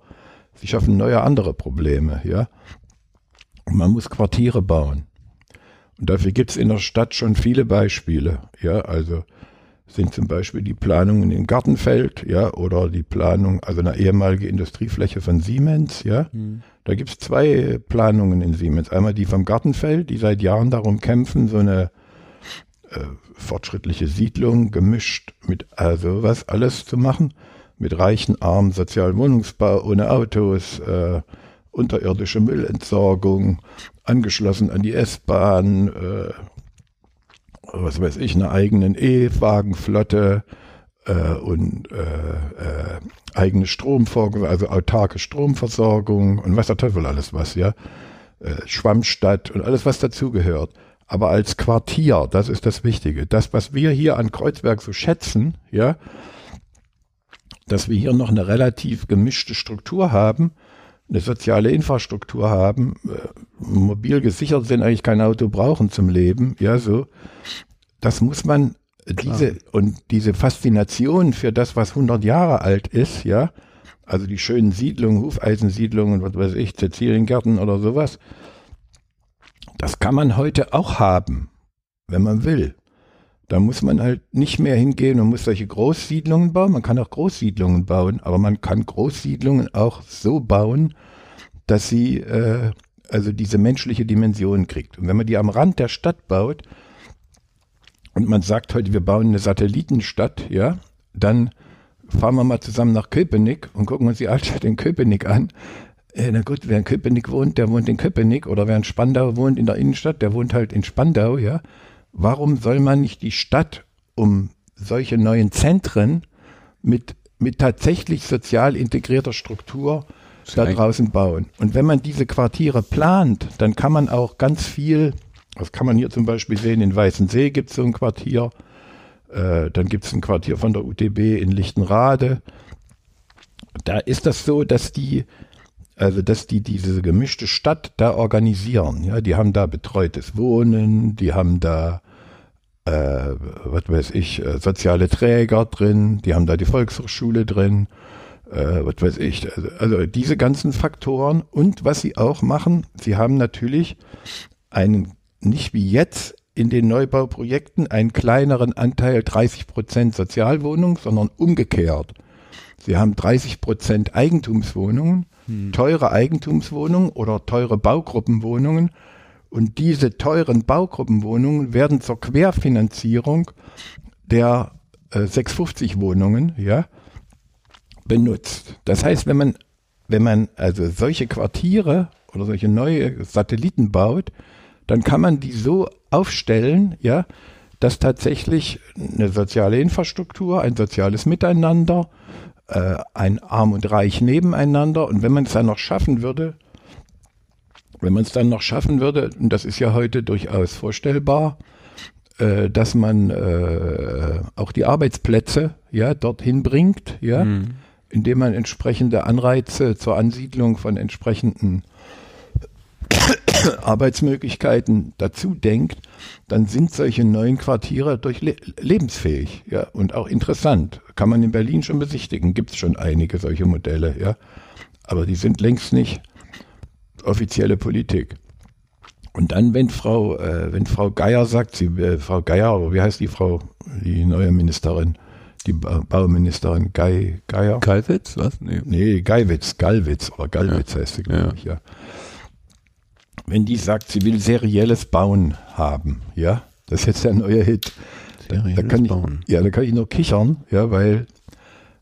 sie schaffen neue andere Probleme, ja. Und man muss Quartiere bauen. Und dafür gibt es in der Stadt schon viele Beispiele, ja, also sind zum Beispiel die Planungen in Gartenfeld, ja, oder die Planung, also eine ehemalige Industriefläche von Siemens, ja. Mhm. Da gibt's zwei Planungen in Siemens. Einmal die vom Gartenfeld, die seit Jahren darum kämpfen, so eine äh, fortschrittliche Siedlung gemischt mit also was alles zu machen, mit reichen, armen sozialen Wohnungsbau, ohne Autos, äh, unterirdische Müllentsorgung, angeschlossen an die S-Bahn, äh, was weiß ich, einer eigenen E-Wagenflotte äh, und äh, äh, eigene Stromversorgung, also autarke Stromversorgung und was der Teufel alles was, ja. Äh, Schwammstadt und alles, was dazugehört. Aber als Quartier, das ist das Wichtige. Das, was wir hier an Kreuzberg so schätzen, ja, dass wir hier noch eine relativ gemischte Struktur haben, eine soziale Infrastruktur haben, äh, mobil gesichert sind, eigentlich kein Auto brauchen zum Leben, ja, so. Das muss man, Klar. diese, und diese Faszination für das, was 100 Jahre alt ist, ja, also die schönen Siedlungen, Hufeisensiedlungen, was weiß ich, Siziliengärten oder sowas, das kann man heute auch haben, wenn man will. Da muss man halt nicht mehr hingehen und muss solche Großsiedlungen bauen. Man kann auch Großsiedlungen bauen, aber man kann Großsiedlungen auch so bauen, dass sie äh, also diese menschliche Dimension kriegt. Und wenn man die am Rand der Stadt baut und man sagt heute, wir bauen eine Satellitenstadt, ja, dann fahren wir mal zusammen nach Köpenick und gucken uns die Altstadt in Köpenick an. Äh, na gut, wer in Köpenick wohnt, der wohnt in Köpenick oder wer in Spandau wohnt in der Innenstadt, der wohnt halt in Spandau, ja. Warum soll man nicht die Stadt um solche neuen Zentren mit, mit tatsächlich sozial integrierter Struktur da draußen bauen? Und wenn man diese Quartiere plant, dann kann man auch ganz viel, das kann man hier zum Beispiel sehen, in Weißensee gibt es so ein Quartier, äh, dann gibt es ein Quartier von der UTB in Lichtenrade. Da ist das so, dass die also dass die diese gemischte Stadt da organisieren. Ja, die haben da betreutes Wohnen, die haben da äh, was weiß ich, äh, soziale Träger drin, die haben da die Volkshochschule drin, äh, was weiß ich. Also, also diese ganzen Faktoren und was sie auch machen, sie haben natürlich einen, nicht wie jetzt in den Neubauprojekten, einen kleineren Anteil 30 Prozent Sozialwohnungen, sondern umgekehrt. Sie haben 30 Prozent Eigentumswohnungen hm. teure Eigentumswohnungen oder teure Baugruppenwohnungen. Und diese teuren Baugruppenwohnungen werden zur Querfinanzierung der äh, 650 Wohnungen, ja, benutzt. Das heißt, wenn man, wenn man also solche Quartiere oder solche neue Satelliten baut, dann kann man die so aufstellen, ja, dass tatsächlich eine soziale Infrastruktur, ein soziales Miteinander, äh, ein Arm und Reich nebeneinander und wenn man es dann noch schaffen würde, wenn man es dann noch schaffen würde, und das ist ja heute durchaus vorstellbar, äh, dass man äh, auch die Arbeitsplätze ja dorthin bringt, ja, mhm. indem man entsprechende Anreize zur Ansiedlung von entsprechenden Arbeitsmöglichkeiten dazu denkt, dann sind solche neuen Quartiere durch le lebensfähig, ja, und auch interessant. Kann man in Berlin schon besichtigen, gibt es schon einige solche Modelle, ja. Aber die sind längst nicht offizielle Politik. Und dann, wenn Frau, äh, wenn Frau Geier sagt, sie, äh, Frau Geier, wie heißt die Frau, die neue Ministerin, die ba Bauministerin Gei, Geier? Gallwitz, was? Nee. Nee, Geiwitz, Gallwitz oder Gallwitz ja. heißt sie, glaube ja. ich, ja. Wenn die sagt, sie will serielles Bauen haben, ja, das ist jetzt der neue Hit. Serielles da, da kann Bauen. Ich, ja, da kann ich nur kichern, ja, weil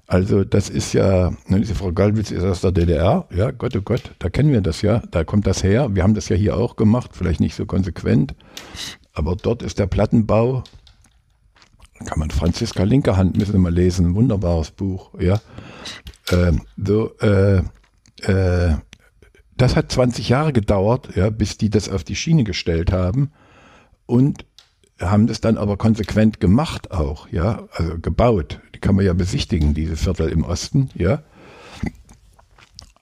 also das ist ja, ne, diese Frau Gallwitz ist aus der DDR, ja, Gott, oh Gott, da kennen wir das ja, da kommt das her. Wir haben das ja hier auch gemacht, vielleicht nicht so konsequent, aber dort ist der Plattenbau, kann man Franziska Linkerhand müssen wir mal lesen, ein wunderbares Buch, ja. Ähm, so, äh, äh, das hat 20 Jahre gedauert, ja, bis die das auf die Schiene gestellt haben und haben das dann aber konsequent gemacht auch, ja, also gebaut. Die kann man ja besichtigen, diese Viertel im Osten, ja.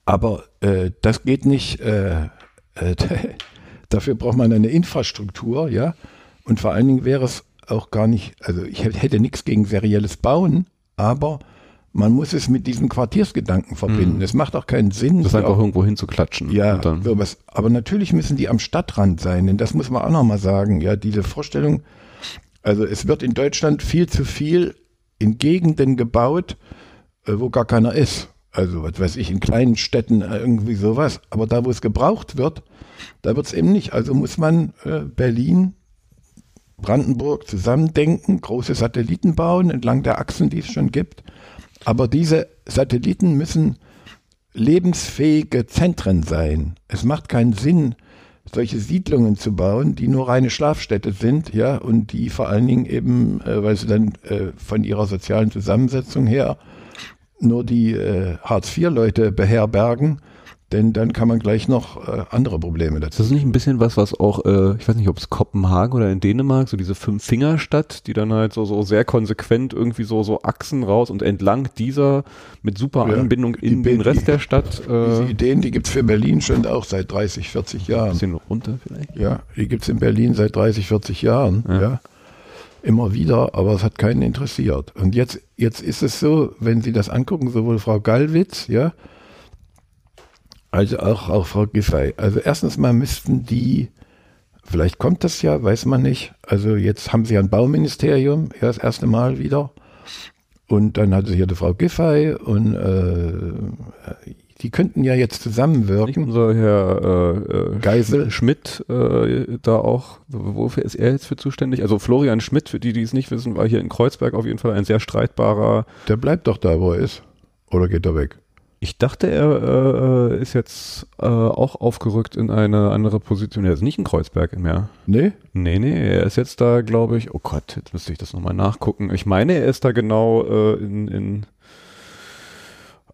Aber äh, das geht nicht. Äh, äh, dafür braucht man eine Infrastruktur, ja. Und vor allen Dingen wäre es auch gar nicht, also ich hätte nichts gegen serielles Bauen, aber man muss es mit diesem Quartiersgedanken verbinden. Mhm. Es macht auch keinen Sinn. Das einfach auch, irgendwo hinzuklatschen. Ja, sowas. Aber natürlich müssen die am Stadtrand sein, denn das muss man auch nochmal sagen. Ja, diese Vorstellung, also es wird in Deutschland viel zu viel in Gegenden gebaut, äh, wo gar keiner ist. Also, was weiß ich, in kleinen Städten äh, irgendwie sowas. Aber da, wo es gebraucht wird, da wird es eben nicht. Also muss man äh, Berlin, Brandenburg zusammendenken, große Satelliten bauen entlang der Achsen, die es schon gibt aber diese Satelliten müssen lebensfähige Zentren sein. Es macht keinen Sinn, solche Siedlungen zu bauen, die nur reine Schlafstädte sind, ja, und die vor allen Dingen eben, äh, weil sie dann äh, von ihrer sozialen Zusammensetzung her nur die äh, Hartz-IV-Leute beherbergen denn dann kann man gleich noch äh, andere Probleme dazu. Das ist nicht ein bisschen was, was auch, äh, ich weiß nicht, ob es Kopenhagen oder in Dänemark, so diese Fünf-Finger-Stadt, die dann halt so, so sehr konsequent irgendwie so, so Achsen raus und entlang dieser mit super ja, Anbindung in den Rest die, der Stadt. Äh, diese Ideen, die gibt's für Berlin schon auch seit 30, 40 Jahren. Ein bisschen runter vielleicht? Ja, die gibt's in Berlin seit 30, 40 Jahren, ja. ja. Immer wieder, aber es hat keinen interessiert. Und jetzt, jetzt ist es so, wenn Sie das angucken, sowohl Frau Gallwitz, ja, also auch, auch Frau Giffey. Also erstens mal müssten die, vielleicht kommt das ja, weiß man nicht. Also jetzt haben sie ja ein Bauministerium, ja, das erste Mal wieder. Und dann hatte sie hier die Frau Giffey und äh, die könnten ja jetzt zusammenwirken. Nicht unser Herr äh, äh, Geisel Schmidt äh, da auch, wofür ist er jetzt für zuständig? Also Florian Schmidt, für die, die es nicht wissen, war hier in Kreuzberg auf jeden Fall ein sehr streitbarer. Der bleibt doch da, wo er ist. Oder geht er weg? Ich dachte, er äh, ist jetzt äh, auch aufgerückt in eine andere Position. Er ist nicht in Kreuzberg mehr. Nee? Nee, nee, er ist jetzt da, glaube ich, oh Gott, jetzt müsste ich das nochmal nachgucken. Ich meine, er ist da genau äh, in, in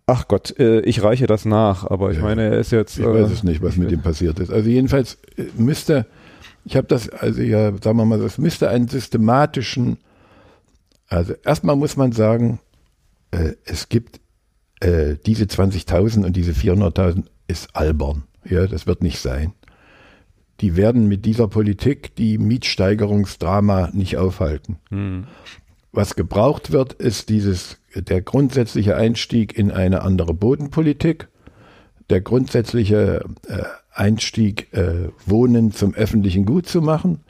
Ach Gott, äh, ich reiche das nach, aber ich ja, meine, er ist jetzt. Ich weiß äh, es nicht, was mit ihm passiert ist. Also jedenfalls äh, müsste, ich habe das, also ja, sagen wir mal, das müsste einen systematischen, also erstmal muss man sagen, äh, es gibt äh, diese 20.000 und diese 400.000 ist albern. Ja, das wird nicht sein. Die werden mit dieser Politik die Mietsteigerungsdrama nicht aufhalten. Hm. Was gebraucht wird, ist dieses, der grundsätzliche Einstieg in eine andere Bodenpolitik, der grundsätzliche äh, Einstieg, äh, Wohnen zum öffentlichen Gut zu machen,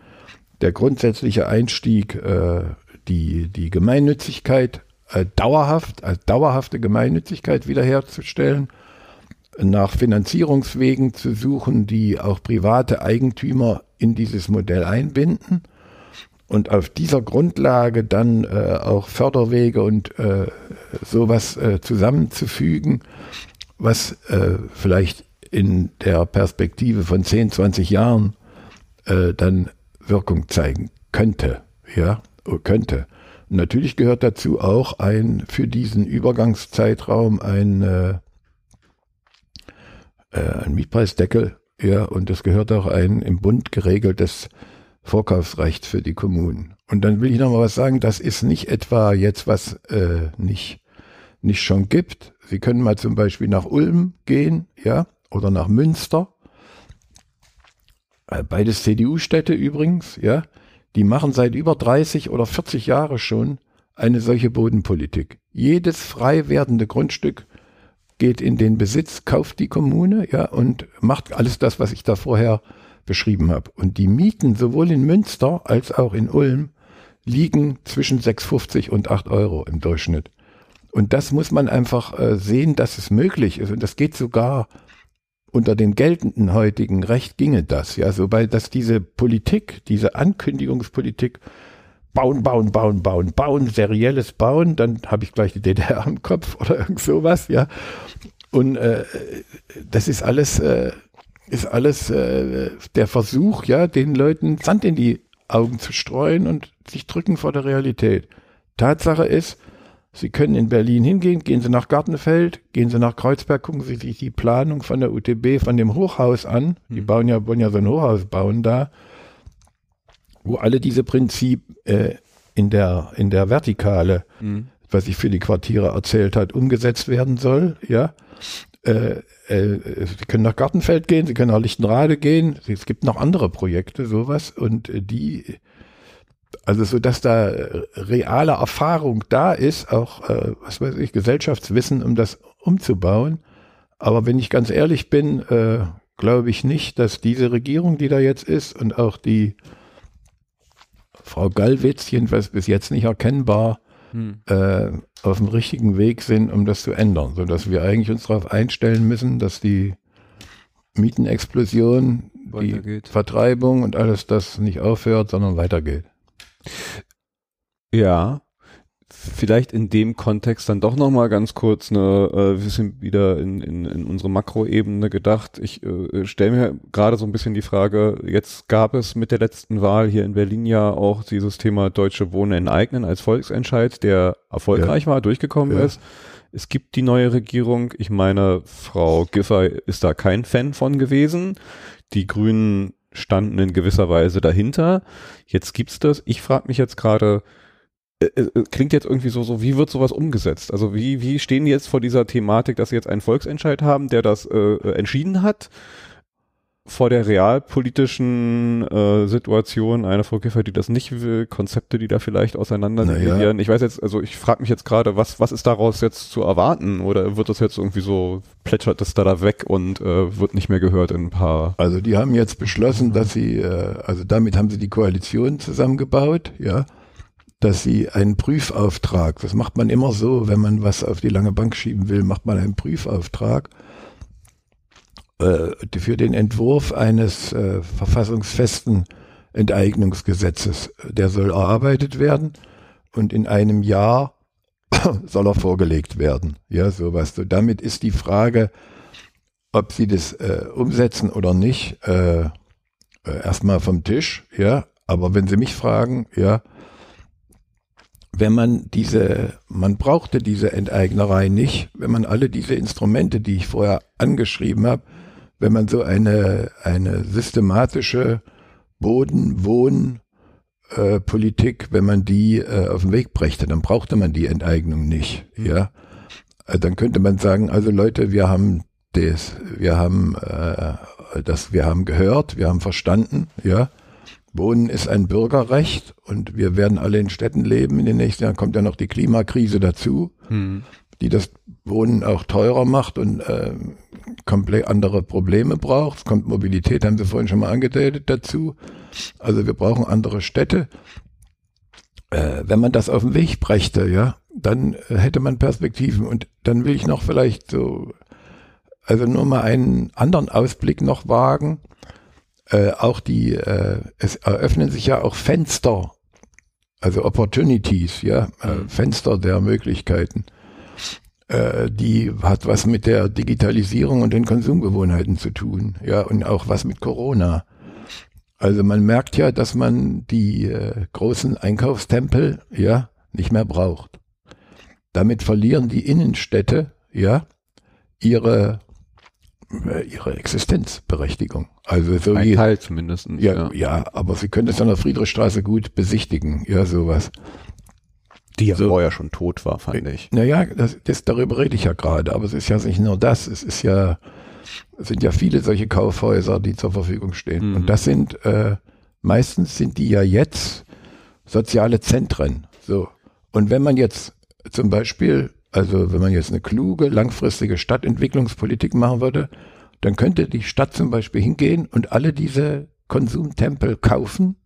der grundsätzliche Einstieg, äh, die, die Gemeinnützigkeit äh, dauerhaft, als dauerhafte Gemeinnützigkeit wiederherzustellen, nach Finanzierungswegen zu suchen, die auch private Eigentümer in dieses Modell einbinden und auf dieser Grundlage dann äh, auch Förderwege und äh, sowas äh, zusammenzufügen, was äh, vielleicht in der Perspektive von 10, 20 Jahren äh, dann Wirkung zeigen könnte. ja, könnte. Natürlich gehört dazu auch ein für diesen Übergangszeitraum ein, äh, äh, ein Mietpreisdeckel, ja, und es gehört auch ein im Bund geregeltes Vorkaufsrecht für die Kommunen. Und dann will ich noch mal was sagen, das ist nicht etwa jetzt was äh, nicht, nicht schon gibt. Sie können mal zum Beispiel nach Ulm gehen, ja, oder nach Münster. Äh, beides CDU-Städte übrigens, ja. Die machen seit über 30 oder 40 Jahren schon eine solche Bodenpolitik. Jedes frei werdende Grundstück geht in den Besitz, kauft die Kommune, ja, und macht alles das, was ich da vorher beschrieben habe. Und die Mieten sowohl in Münster als auch in Ulm liegen zwischen 6,50 und 8 Euro im Durchschnitt. Und das muss man einfach äh, sehen, dass es möglich ist. Und das geht sogar unter dem geltenden heutigen Recht ginge das. Ja, sobald dass diese Politik, diese Ankündigungspolitik bauen, bauen, bauen, bauen, bauen, serielles Bauen, dann habe ich gleich die DDR im Kopf oder irgend sowas, ja. Und äh, das ist alles, äh, ist alles äh, der Versuch, ja, den Leuten Sand in die Augen zu streuen und sich drücken vor der Realität. Tatsache ist, Sie können in Berlin hingehen, gehen Sie nach Gartenfeld, gehen Sie nach Kreuzberg, gucken Sie sich die Planung von der UTB, von dem Hochhaus an. Die mhm. bauen ja, wollen ja so ein Hochhaus bauen da, wo alle diese Prinzip äh, in der in der Vertikale, mhm. was ich für die Quartiere erzählt hat, umgesetzt werden soll. Ja, äh, äh, Sie können nach Gartenfeld gehen, Sie können nach Lichtenrade gehen. Es gibt noch andere Projekte, sowas und äh, die also so, dass da reale Erfahrung da ist, auch äh, was weiß ich, Gesellschaftswissen, um das umzubauen. Aber wenn ich ganz ehrlich bin, äh, glaube ich nicht, dass diese Regierung, die da jetzt ist und auch die Frau Gallwitz, jedenfalls bis jetzt nicht erkennbar, hm. äh, auf dem richtigen Weg sind, um das zu ändern, so dass wir eigentlich uns darauf einstellen müssen, dass die Mietenexplosion, die Vertreibung und alles das nicht aufhört, sondern weitergeht. Ja, vielleicht in dem Kontext dann doch nochmal ganz kurz eine, äh, wir sind wieder in, in, in unsere Makroebene gedacht. Ich äh, stelle mir gerade so ein bisschen die Frage, jetzt gab es mit der letzten Wahl hier in Berlin ja auch dieses Thema Deutsche Wohnen enteignen als Volksentscheid, der erfolgreich ja. war, durchgekommen ja. ist. Es gibt die neue Regierung. Ich meine, Frau Giffey ist da kein Fan von gewesen. Die Grünen standen in gewisser Weise dahinter. Jetzt gibt's das. Ich frage mich jetzt gerade, äh, äh, klingt jetzt irgendwie so, so, wie wird sowas umgesetzt? Also wie, wie stehen die jetzt vor dieser Thematik, dass sie jetzt einen Volksentscheid haben, der das äh, äh entschieden hat? Vor der realpolitischen äh, Situation eine Frau Kiffer, die das nicht will, Konzepte, die da vielleicht auseinander naja. Ich weiß jetzt, also ich frage mich jetzt gerade, was, was ist daraus jetzt zu erwarten? Oder wird das jetzt irgendwie so, plätschert das da, da weg und äh, wird nicht mehr gehört in ein paar. Also die haben jetzt beschlossen, dass sie, äh, also damit haben sie die Koalition zusammengebaut, ja, dass sie einen Prüfauftrag, das macht man immer so, wenn man was auf die lange Bank schieben will, macht man einen Prüfauftrag äh, für den Entwurf eines äh, verfassungsfesten Enteignungsgesetzes. Der soll erarbeitet werden und in einem Jahr soll er vorgelegt werden. Ja, sowas. So, damit ist die Frage, ob sie das äh, umsetzen oder nicht, äh, äh, erstmal vom Tisch. Ja, aber wenn Sie mich fragen, ja, wenn man diese, man brauchte diese Enteignerei nicht, wenn man alle diese Instrumente, die ich vorher angeschrieben habe, wenn man so eine, eine systematische Boden-, Wohn-, äh, Politik, wenn man die äh, auf den Weg brächte, dann brauchte man die Enteignung nicht, ja. Äh, dann könnte man sagen, also Leute, wir haben das, wir haben äh, das, wir haben gehört, wir haben verstanden, ja. Wohnen ist ein Bürgerrecht und wir werden alle in Städten leben. In den nächsten Jahren kommt ja noch die Klimakrise dazu, mhm. Die das Wohnen auch teurer macht und äh, komplett andere Probleme braucht. Es kommt Mobilität, haben Sie vorhin schon mal angedeutet dazu. Also wir brauchen andere Städte. Äh, wenn man das auf den Weg brächte, ja, dann hätte man Perspektiven. Und dann will ich noch vielleicht so, also nur mal einen anderen Ausblick noch wagen. Äh, auch die, äh, es eröffnen sich ja auch Fenster, also Opportunities, ja, äh, mhm. Fenster der Möglichkeiten äh, die hat was mit der Digitalisierung und den Konsumgewohnheiten zu tun, ja, und auch was mit Corona. Also man merkt ja, dass man die äh, großen Einkaufstempel ja nicht mehr braucht. Damit verlieren die Innenstädte ja ihre äh, ihre Existenzberechtigung. Also so Ein Teil zumindest. Ja, ja, ja, aber sie können es an der Friedrichstraße gut besichtigen, ja, sowas. Die ja so, vorher schon tot war, fand ich. Naja, das, das, darüber rede ich ja gerade, aber es ist ja nicht nur das, es ist ja, es sind ja viele solche Kaufhäuser, die zur Verfügung stehen. Mhm. Und das sind, äh, meistens sind die ja jetzt soziale Zentren. So. Und wenn man jetzt zum Beispiel, also wenn man jetzt eine kluge, langfristige Stadtentwicklungspolitik machen würde, dann könnte die Stadt zum Beispiel hingehen und alle diese Konsumtempel kaufen,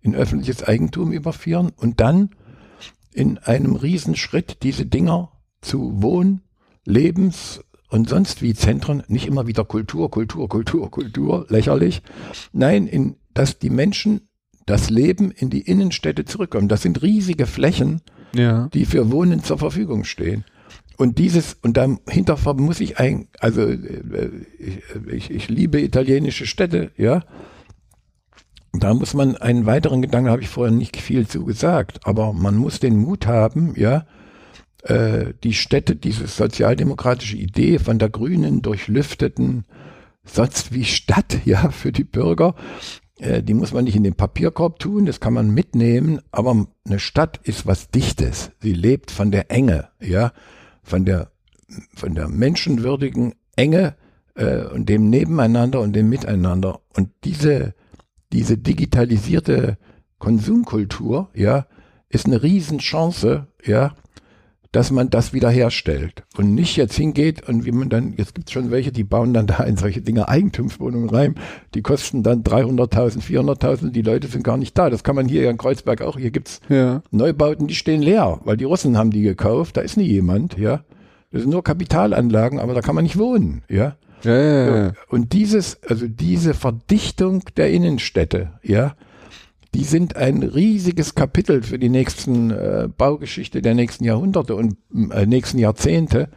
in öffentliches Eigentum überführen und dann in einem Riesenschritt diese Dinger zu Wohn-, Lebens- und sonst wie Zentren, nicht immer wieder Kultur, Kultur, Kultur, Kultur, lächerlich. Nein, in, dass die Menschen das Leben in die Innenstädte zurückkommen. Das sind riesige Flächen, ja. die für Wohnen zur Verfügung stehen. Und dieses, und dahinter muss ich ein, also äh, ich, ich liebe italienische Städte, ja. Da muss man einen weiteren Gedanken, habe ich vorher nicht viel zu gesagt, aber man muss den Mut haben, ja, äh, die Städte, diese sozialdemokratische Idee von der grünen, durchlüfteten, sonst wie Stadt, ja, für die Bürger, äh, die muss man nicht in den Papierkorb tun, das kann man mitnehmen, aber eine Stadt ist was Dichtes. Sie lebt von der Enge, ja von der, von der menschenwürdigen Enge äh, und dem Nebeneinander und dem Miteinander. Und diese, diese digitalisierte Konsumkultur, ja, ist eine Riesenchance, ja, dass man das wiederherstellt und nicht jetzt hingeht und wie man dann, jetzt gibt es schon welche, die bauen dann da in solche Dinge Eigentumswohnungen rein, die kosten dann 300.000, 400.000, die Leute sind gar nicht da. Das kann man hier in Kreuzberg auch, hier gibt's ja. Neubauten, die stehen leer, weil die Russen haben die gekauft, da ist nie jemand, ja. Das sind nur Kapitalanlagen, aber da kann man nicht wohnen, ja. Ja, ja, ja. Und dieses, also diese Verdichtung der Innenstädte, ja, die sind ein riesiges Kapitel für die nächsten äh, Baugeschichte der nächsten Jahrhunderte und äh, nächsten Jahrzehnte.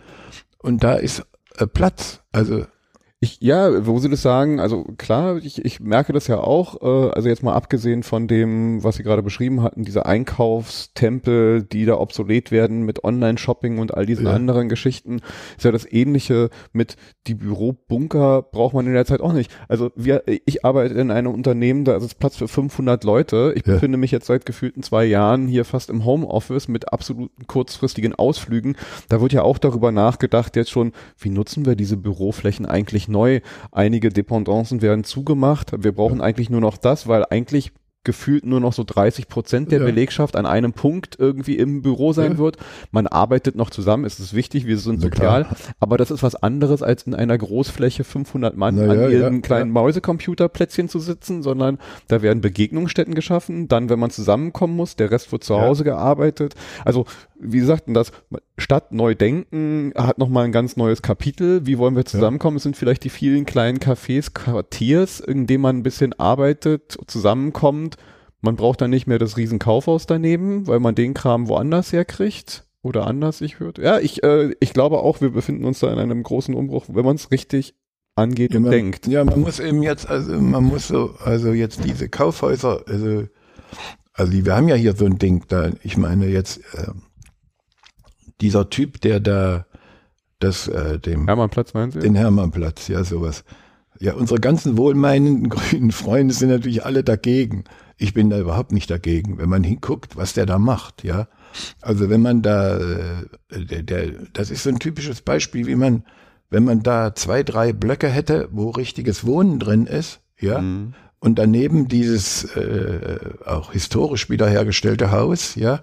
Und da ist äh, Platz. Also ich, ja, wo Sie das sagen, also klar, ich, ich merke das ja auch, äh, also jetzt mal abgesehen von dem, was Sie gerade beschrieben hatten, diese Einkaufstempel, die da obsolet werden mit Online-Shopping und all diesen ja. anderen Geschichten, ist ja das ähnliche mit die Bürobunker braucht man in der Zeit auch nicht. Also wir, ich arbeite in einem Unternehmen, da ist Platz für 500 Leute. Ich ja. befinde mich jetzt seit gefühlten zwei Jahren hier fast im Homeoffice mit absoluten kurzfristigen Ausflügen. Da wird ja auch darüber nachgedacht jetzt schon, wie nutzen wir diese Büroflächen eigentlich neu. Einige Dependancen werden zugemacht. Wir brauchen eigentlich nur noch das, weil eigentlich gefühlt nur noch so 30 Prozent der ja. Belegschaft an einem Punkt irgendwie im Büro sein ja. wird. Man arbeitet noch zusammen, es ist wichtig, wir sind sozial, ja, aber das ist was anderes, als in einer Großfläche 500 Mann Na, an ihren kleinen Mäusecomputerplätzchen zu sitzen, sondern da werden Begegnungsstätten geschaffen, dann, wenn man zusammenkommen muss, der Rest wird zu Hause gearbeitet. Also, wie gesagt, das Stadt neu denken hat nochmal ein ganz neues Kapitel. Wie wollen wir zusammenkommen? Es sind vielleicht die vielen kleinen Cafés, Quartiers, in denen man ein bisschen arbeitet, zusammenkommt man braucht dann nicht mehr das Riesenkaufhaus daneben, weil man den Kram woanders herkriegt. Oder anders, ich würde. Ja, ich, äh, ich glaube auch, wir befinden uns da in einem großen Umbruch, wenn man es richtig angeht ja, und man, denkt. Ja, man muss eben jetzt, also man muss so, also jetzt diese Kaufhäuser, also, also wir haben ja hier so ein Ding da, ich meine jetzt, äh, dieser Typ, der da das, äh, dem Hermannplatz meinen Sie? Den Hermannplatz, ja, sowas. Ja, unsere ganzen wohlmeinenden grünen Freunde sind natürlich alle dagegen. Ich bin da überhaupt nicht dagegen, wenn man hinguckt, was der da macht, ja. Also wenn man da, äh, der, der, das ist so ein typisches Beispiel, wie man, wenn man da zwei, drei Blöcke hätte, wo richtiges Wohnen drin ist, ja, mhm. und daneben dieses äh, auch historisch wiederhergestellte Haus, ja,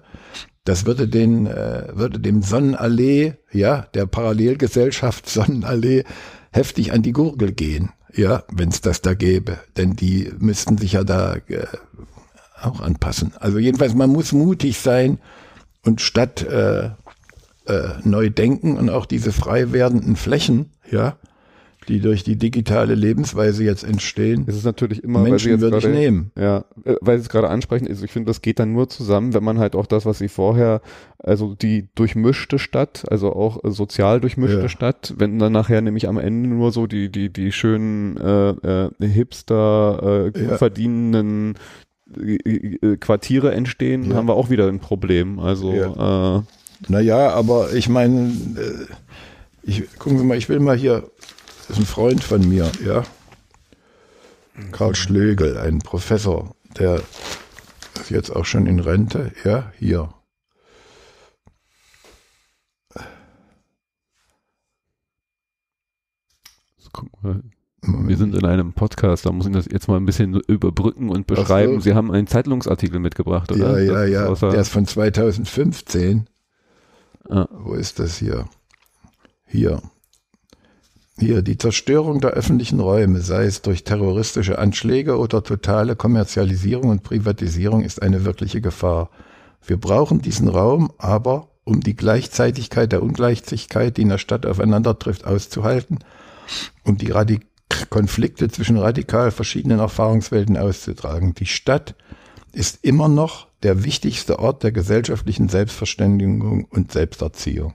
das würde den, äh, würde dem Sonnenallee, ja, der Parallelgesellschaft Sonnenallee heftig an die Gurgel gehen. Ja, wenn es das da gäbe. Denn die müssten sich ja da äh, auch anpassen. Also jedenfalls, man muss mutig sein und statt äh, äh, neu denken und auch diese frei werdenden Flächen, ja, die durch die digitale Lebensweise jetzt entstehen. Es ist natürlich immer, Menschen würde ich nehmen. ja, äh, weil sie es gerade ansprechen, also ich finde, das geht dann nur zusammen, wenn man halt auch das, was sie vorher, also die durchmischte Stadt, also auch äh, sozial durchmischte Ja. Stadt, wenn dann nachher nämlich am Ende nur so die, die, die schönen äh, äh, Hipster, äh, Ja. verdienenden äh, Quartiere entstehen, Ja. haben wir auch wieder ein Problem. Also äh, Naja, aber ich meine, äh, ich, gucken Sie mal, ich will mal hier, das ist ein Freund von mir, ja. Karl Schlögel, ein Professor, der ist jetzt auch schon in Rente, ja, hier. Wir sind in einem Podcast, da muss ich das jetzt mal ein bisschen überbrücken und Ach so. beschreiben. Sie haben einen Zeitungsartikel mitgebracht, ja, oder? ja, ja, außer- der ist von 2015. Ah. Wo ist das hier? Hier. Hier, die Zerstörung der öffentlichen Räume, sei es durch terroristische Anschläge oder totale Kommerzialisierung und Privatisierung, ist eine wirkliche Gefahr. Wir brauchen diesen Raum aber, um die Gleichzeitigkeit der Ungleichzeitigkeit, die in der Stadt aufeinander trifft, auszuhalten, um die Radik Konflikte zwischen radikal verschiedenen Erfahrungswelten auszutragen. Die Stadt ist immer noch der wichtigste Ort der gesellschaftlichen Selbstverständigung und Selbsterziehung.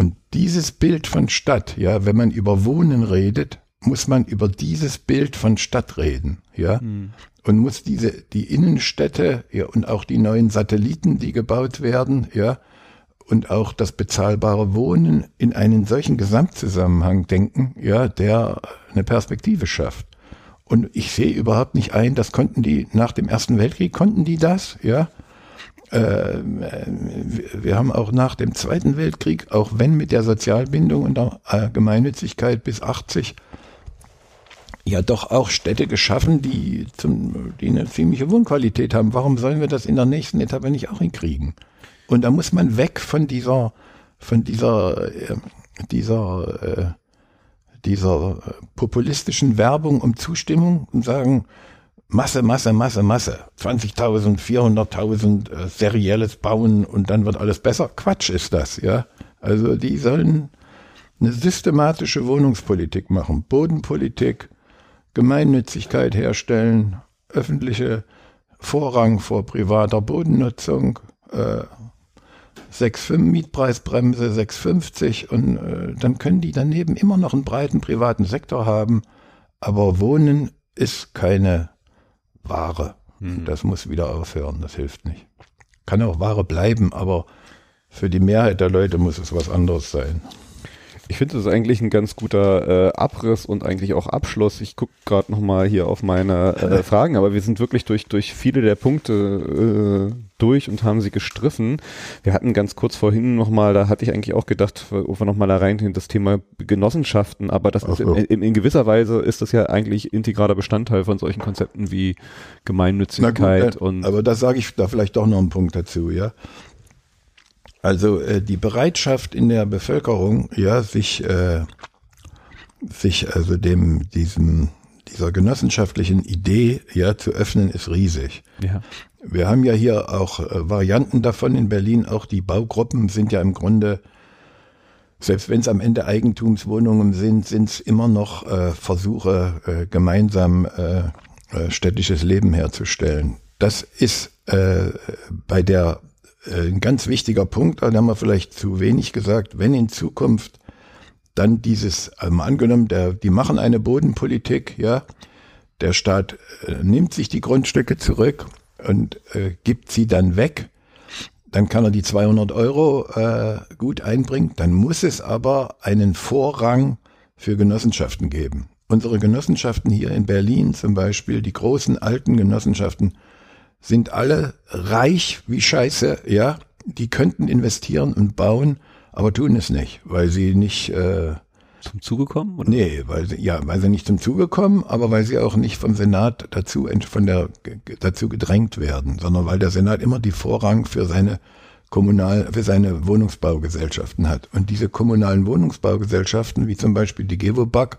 Und dieses Bild von Stadt, ja, wenn man über Wohnen redet, muss man über dieses Bild von Stadt reden, ja, und muss diese, die Innenstädte, ja, und auch die neuen Satelliten, die gebaut werden, ja, und auch das bezahlbare Wohnen in einen solchen Gesamtzusammenhang denken, ja, der eine Perspektive schafft. Und ich sehe überhaupt nicht ein, das konnten die nach dem Ersten Weltkrieg, konnten die das, ja. Äh, wir haben auch nach dem Zweiten Weltkrieg, auch wenn mit der Sozialbindung und der äh, Gemeinnützigkeit bis 80, ja doch auch Städte geschaffen, die, zum, die eine ziemliche Wohnqualität haben. Warum sollen wir das in der nächsten Etappe nicht auch hinkriegen? Und da muss man weg von dieser, von dieser, äh, dieser, äh, dieser populistischen Werbung um Zustimmung und sagen, Masse, Masse, Masse, Masse. 20.000, 400.000 äh, serielles Bauen und dann wird alles besser. Quatsch ist das, ja. Also die sollen eine systematische Wohnungspolitik machen, Bodenpolitik, Gemeinnützigkeit herstellen, öffentliche Vorrang vor privater Bodennutzung, äh, 6,5 Mietpreisbremse, 6,50 und äh, dann können die daneben immer noch einen breiten privaten Sektor haben, aber Wohnen ist keine Ware. Das muss wieder aufhören, das hilft nicht. Kann auch Ware bleiben, aber für die Mehrheit der Leute muss es was anderes sein. Ich finde, das ist eigentlich ein ganz guter äh, Abriss und eigentlich auch Abschluss. Ich gucke gerade nochmal hier auf meine äh, Fragen, aber wir sind wirklich durch, durch viele der Punkte äh, durch und haben sie gestriffen. Wir hatten ganz kurz vorhin nochmal, da hatte ich eigentlich auch gedacht, ob wir nochmal da reingehen, das Thema Genossenschaften, aber das Ach ist in, in, in gewisser Weise ist das ja eigentlich integraler Bestandteil von solchen Konzepten wie Gemeinnützigkeit äh, und aber da sage ich da vielleicht doch noch einen Punkt dazu, ja. Also äh, die Bereitschaft in der Bevölkerung, ja, sich, äh, sich also dem diesem dieser genossenschaftlichen Idee ja zu öffnen, ist riesig. ja. Wir haben ja hier auch äh, Varianten davon in Berlin. Auch die Baugruppen sind ja im Grunde, selbst wenn es am Ende Eigentumswohnungen sind, sind es immer noch äh, Versuche, äh, gemeinsam äh, äh, städtisches Leben herzustellen. Das ist äh, bei der ein ganz wichtiger Punkt, da haben wir vielleicht zu wenig gesagt, wenn in Zukunft dann dieses, also mal angenommen, der, die machen eine Bodenpolitik, ja, der Staat äh, nimmt sich die Grundstücke zurück und äh, gibt sie dann weg, dann kann er die 200 Euro äh, gut einbringen, dann muss es aber einen Vorrang für Genossenschaften geben. Unsere Genossenschaften hier in Berlin zum Beispiel, die großen alten Genossenschaften, sind alle reich wie Scheiße, ja. Die könnten investieren und bauen, aber tun es nicht, weil sie nicht, äh, zum Zuge kommen? Oder? nee, weil sie, ja, weil sie nicht zum Zuge kommen, aber weil sie auch nicht vom Senat dazu, von der, dazu gedrängt werden, sondern weil der Senat immer die Vorrang für seine kommunal, für seine Wohnungsbaugesellschaften hat. Und diese kommunalen Wohnungsbaugesellschaften, wie zum Beispiel die Gewobag,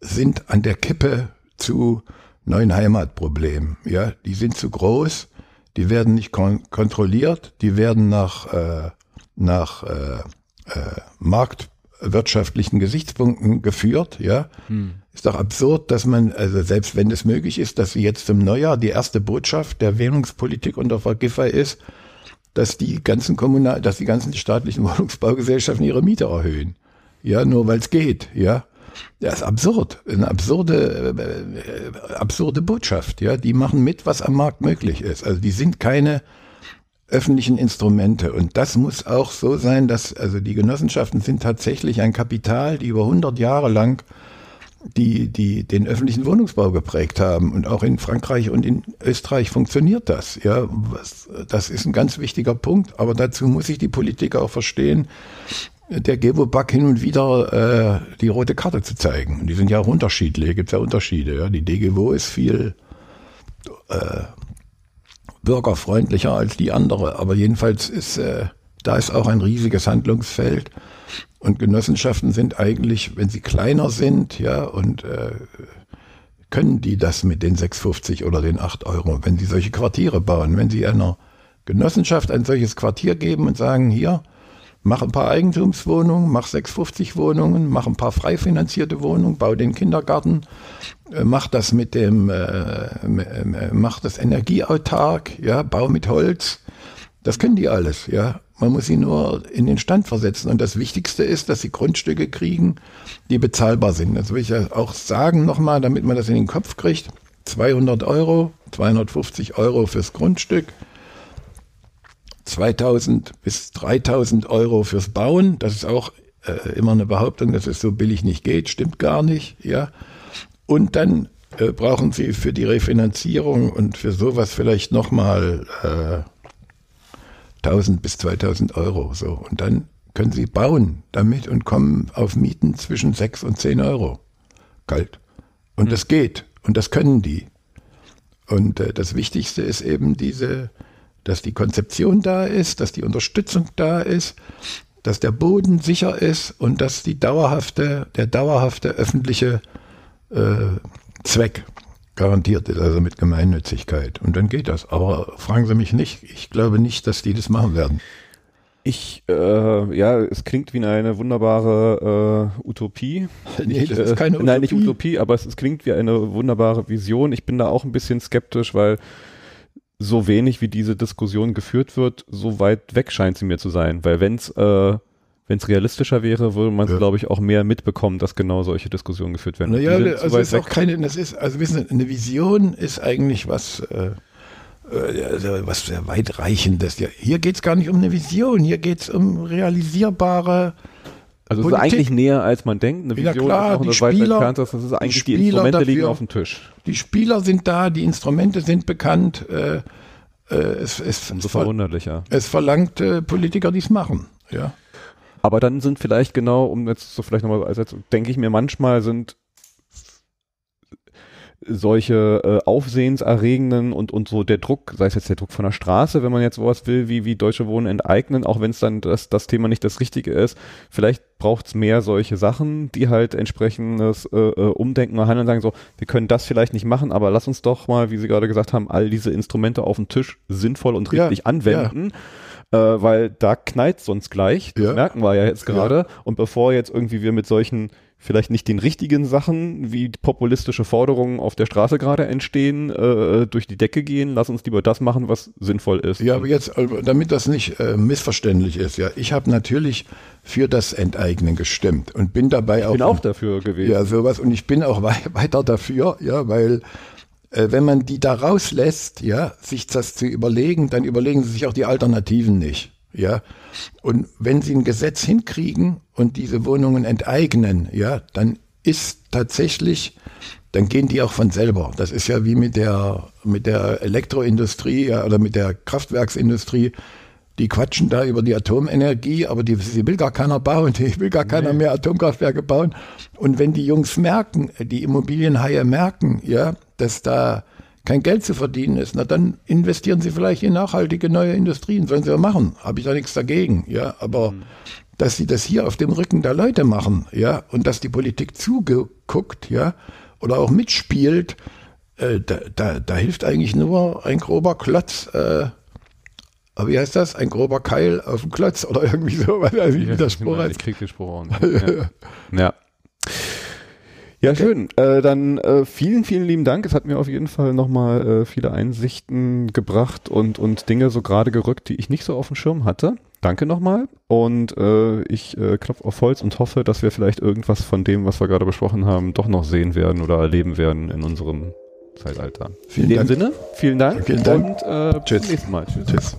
sind an der Kippe zu neuen Heimatproblemen. Ja, die sind zu groß, die werden nicht kon kontrolliert, die werden nach, äh, nach äh, äh, wirtschaftlichen Gesichtspunkten geführt, ja. Hm. Ist doch absurd, dass man, also selbst wenn es möglich ist, dass sie jetzt zum Neujahr die erste Botschaft der Währungspolitik unter Frau Giffey ist, dass die ganzen kommunal, dass die ganzen staatlichen Wohnungsbaugesellschaften ihre Miete erhöhen. Ja, nur weil es geht, ja. Das ist absurd. Eine absurde, äh, absurde Botschaft, ja. Die machen mit, was am Markt möglich ist. Also die sind keine öffentlichen Instrumente. Und das muss auch so sein, dass, also die Genossenschaften sind tatsächlich ein Kapital, die über 100 Jahre lang die, die den öffentlichen Wohnungsbau geprägt haben. Und auch in Frankreich und in Österreich funktioniert das. Ja, was, das ist ein ganz wichtiger Punkt. Aber dazu muss sich die Politik auch verstehen, der Gewobak hin und wieder äh, die rote Karte zu zeigen. Die sind ja auch unterschiedlich, gibt ja Unterschiede. Ja. Die DGWO ist viel äh, bürgerfreundlicher als die andere, aber jedenfalls ist äh, da ist auch ein riesiges Handlungsfeld. Und Genossenschaften sind eigentlich, wenn sie kleiner sind, ja, und äh, können die das mit den 6,50 oder den 8 Euro, wenn sie solche Quartiere bauen, wenn sie einer Genossenschaft ein solches Quartier geben und sagen, hier, mach ein paar Eigentumswohnungen, mach 650 Wohnungen, mach ein paar frei finanzierte Wohnungen, bau den Kindergarten, äh, mach das mit dem, äh, mach das energieautark, ja, bau mit Holz. Das können die alles, ja. Man muss sie nur in den Stand versetzen. Und das Wichtigste ist, dass sie Grundstücke kriegen, die bezahlbar sind. Das will ich ja auch sagen nochmal, damit man das in den Kopf kriegt. 200 Euro, 250 Euro fürs Grundstück, 2000 bis 3000 Euro fürs Bauen. Das ist auch äh, immer eine Behauptung, dass es so billig nicht geht. Stimmt gar nicht. Ja. Und dann äh, brauchen Sie für die Refinanzierung und für sowas vielleicht nochmal äh, 1000 bis 2000 Euro. So. Und dann können Sie bauen damit und kommen auf Mieten zwischen 6 und 10 Euro. Kalt. Und mhm. das geht. Und das können die. Und äh, das Wichtigste ist eben diese dass die Konzeption da ist, dass die Unterstützung da ist, dass der Boden sicher ist und dass die dauerhafte, der dauerhafte öffentliche äh, Zweck garantiert ist, also mit Gemeinnützigkeit. Und dann geht das. Aber fragen Sie mich nicht, ich glaube nicht, dass die das machen werden. Ich, äh, ja, es klingt wie eine wunderbare äh, Utopie. Nee, das ist keine Utopie. Nein, nicht Utopie, aber es, es klingt wie eine wunderbare Vision. Ich bin da auch ein bisschen skeptisch, weil so wenig wie diese Diskussion geführt wird, so weit weg scheint sie mir zu sein. Weil wenn es äh, wenn es realistischer wäre, würde man es, ja. glaube ich, auch mehr mitbekommen, dass genau solche Diskussionen geführt werden. Naja, also ist weg. auch keine, das ist, also wissen Sie, eine Vision ist eigentlich was, äh, äh also was sehr weitreichendes. Hier geht es gar nicht um eine Vision, hier geht es um realisierbare also es ist eigentlich näher, als man denkt. Eine Vision ja, klar, ist auch eine Spieler, entfernt, das ist eigentlich die, die Instrumente dafür, liegen auf dem Tisch. Die Spieler sind da, die Instrumente sind bekannt. Äh, äh, es, es, Umso verwunderlicher. Es verlangt äh, Politiker, die es machen. Ja. Aber dann sind vielleicht genau, um jetzt so vielleicht nochmal, also denke ich mir manchmal sind solche äh, aufsehenserregenden und, und so der Druck, sei es jetzt der Druck von der Straße, wenn man jetzt sowas will, wie, wie Deutsche Wohnen enteignen, auch wenn es dann das, das Thema nicht das Richtige ist, vielleicht braucht es mehr solche Sachen, die halt entsprechendes äh, äh, Umdenken und Handeln sagen, so, wir können das vielleicht nicht machen, aber lass uns doch mal, wie Sie gerade gesagt haben, all diese Instrumente auf dem Tisch sinnvoll und richtig ja, anwenden. Ja äh, weil da knallt sonst gleich. Das ja. merken wir ja jetzt gerade. Und bevor jetzt irgendwie wir mit solchen vielleicht nicht den richtigen Sachen, wie populistische Forderungen auf der Straße gerade entstehen, äh, durch die Decke gehen. Lass uns lieber das machen, was sinnvoll ist. Ja, aber jetzt, äh, damit das nicht äh, missverständlich ist, ja, ich habe natürlich für das Enteignen gestimmt und bin dabei auch. Ich bin auch dafür gewesen. Ja, sowas. Und ich bin auch weiter dafür, ja, weil äh, wenn man die da rauslässt, ja, sich das zu überlegen, dann überlegen sie sich auch die Alternativen nicht. Ja, und wenn sie ein Gesetz hinkriegen und diese Wohnungen enteignen, ja, dann ist tatsächlich, dann gehen die auch von selber. Das ist ja wie mit der, mit der Elektroindustrie ja, oder mit der Kraftwerksindustrie. Die quatschen da über die Atomenergie, aber die, die will gar keiner bauen, die will gar keiner mehr Atomkraftwerke bauen. Und wenn die Jungs merken, die Immobilienhaie merken, ja, dass da kein Geld zu verdienen ist, na dann investieren Sie vielleicht in nachhaltige neue Industrien. Sollen Sie ja machen. Habe ich da nichts dagegen. Ja, aber mhm. dass Sie das hier auf dem Rücken der Leute machen, ja, und dass die Politik zugeguckt, ja, oder auch mitspielt, äh, da, da, da hilft eigentlich nur ein grober Klotz äh, aber wie heißt das? Ein grober Keil auf dem Klotz oder irgendwie so, weil Ja, der Spruch ich heißt. krieg den Spruch auch nicht. Ja. ja. Ja, schön. Äh, dann äh, vielen, vielen lieben Dank. Es hat mir auf jeden Fall nochmal äh, viele Einsichten gebracht und, und Dinge so gerade gerückt, die ich nicht so auf dem Schirm hatte. Danke nochmal. Und äh, ich äh, klopfe auf Holz und hoffe, dass wir vielleicht irgendwas von dem, was wir gerade besprochen haben, doch noch sehen werden oder erleben werden in unserem Zeitalter. Vielen in dem Dank. Sinne, vielen Dank. Vielen Dank. Und äh, bis Tschüss. zum nächsten Mal. Tschüss. Tschüss.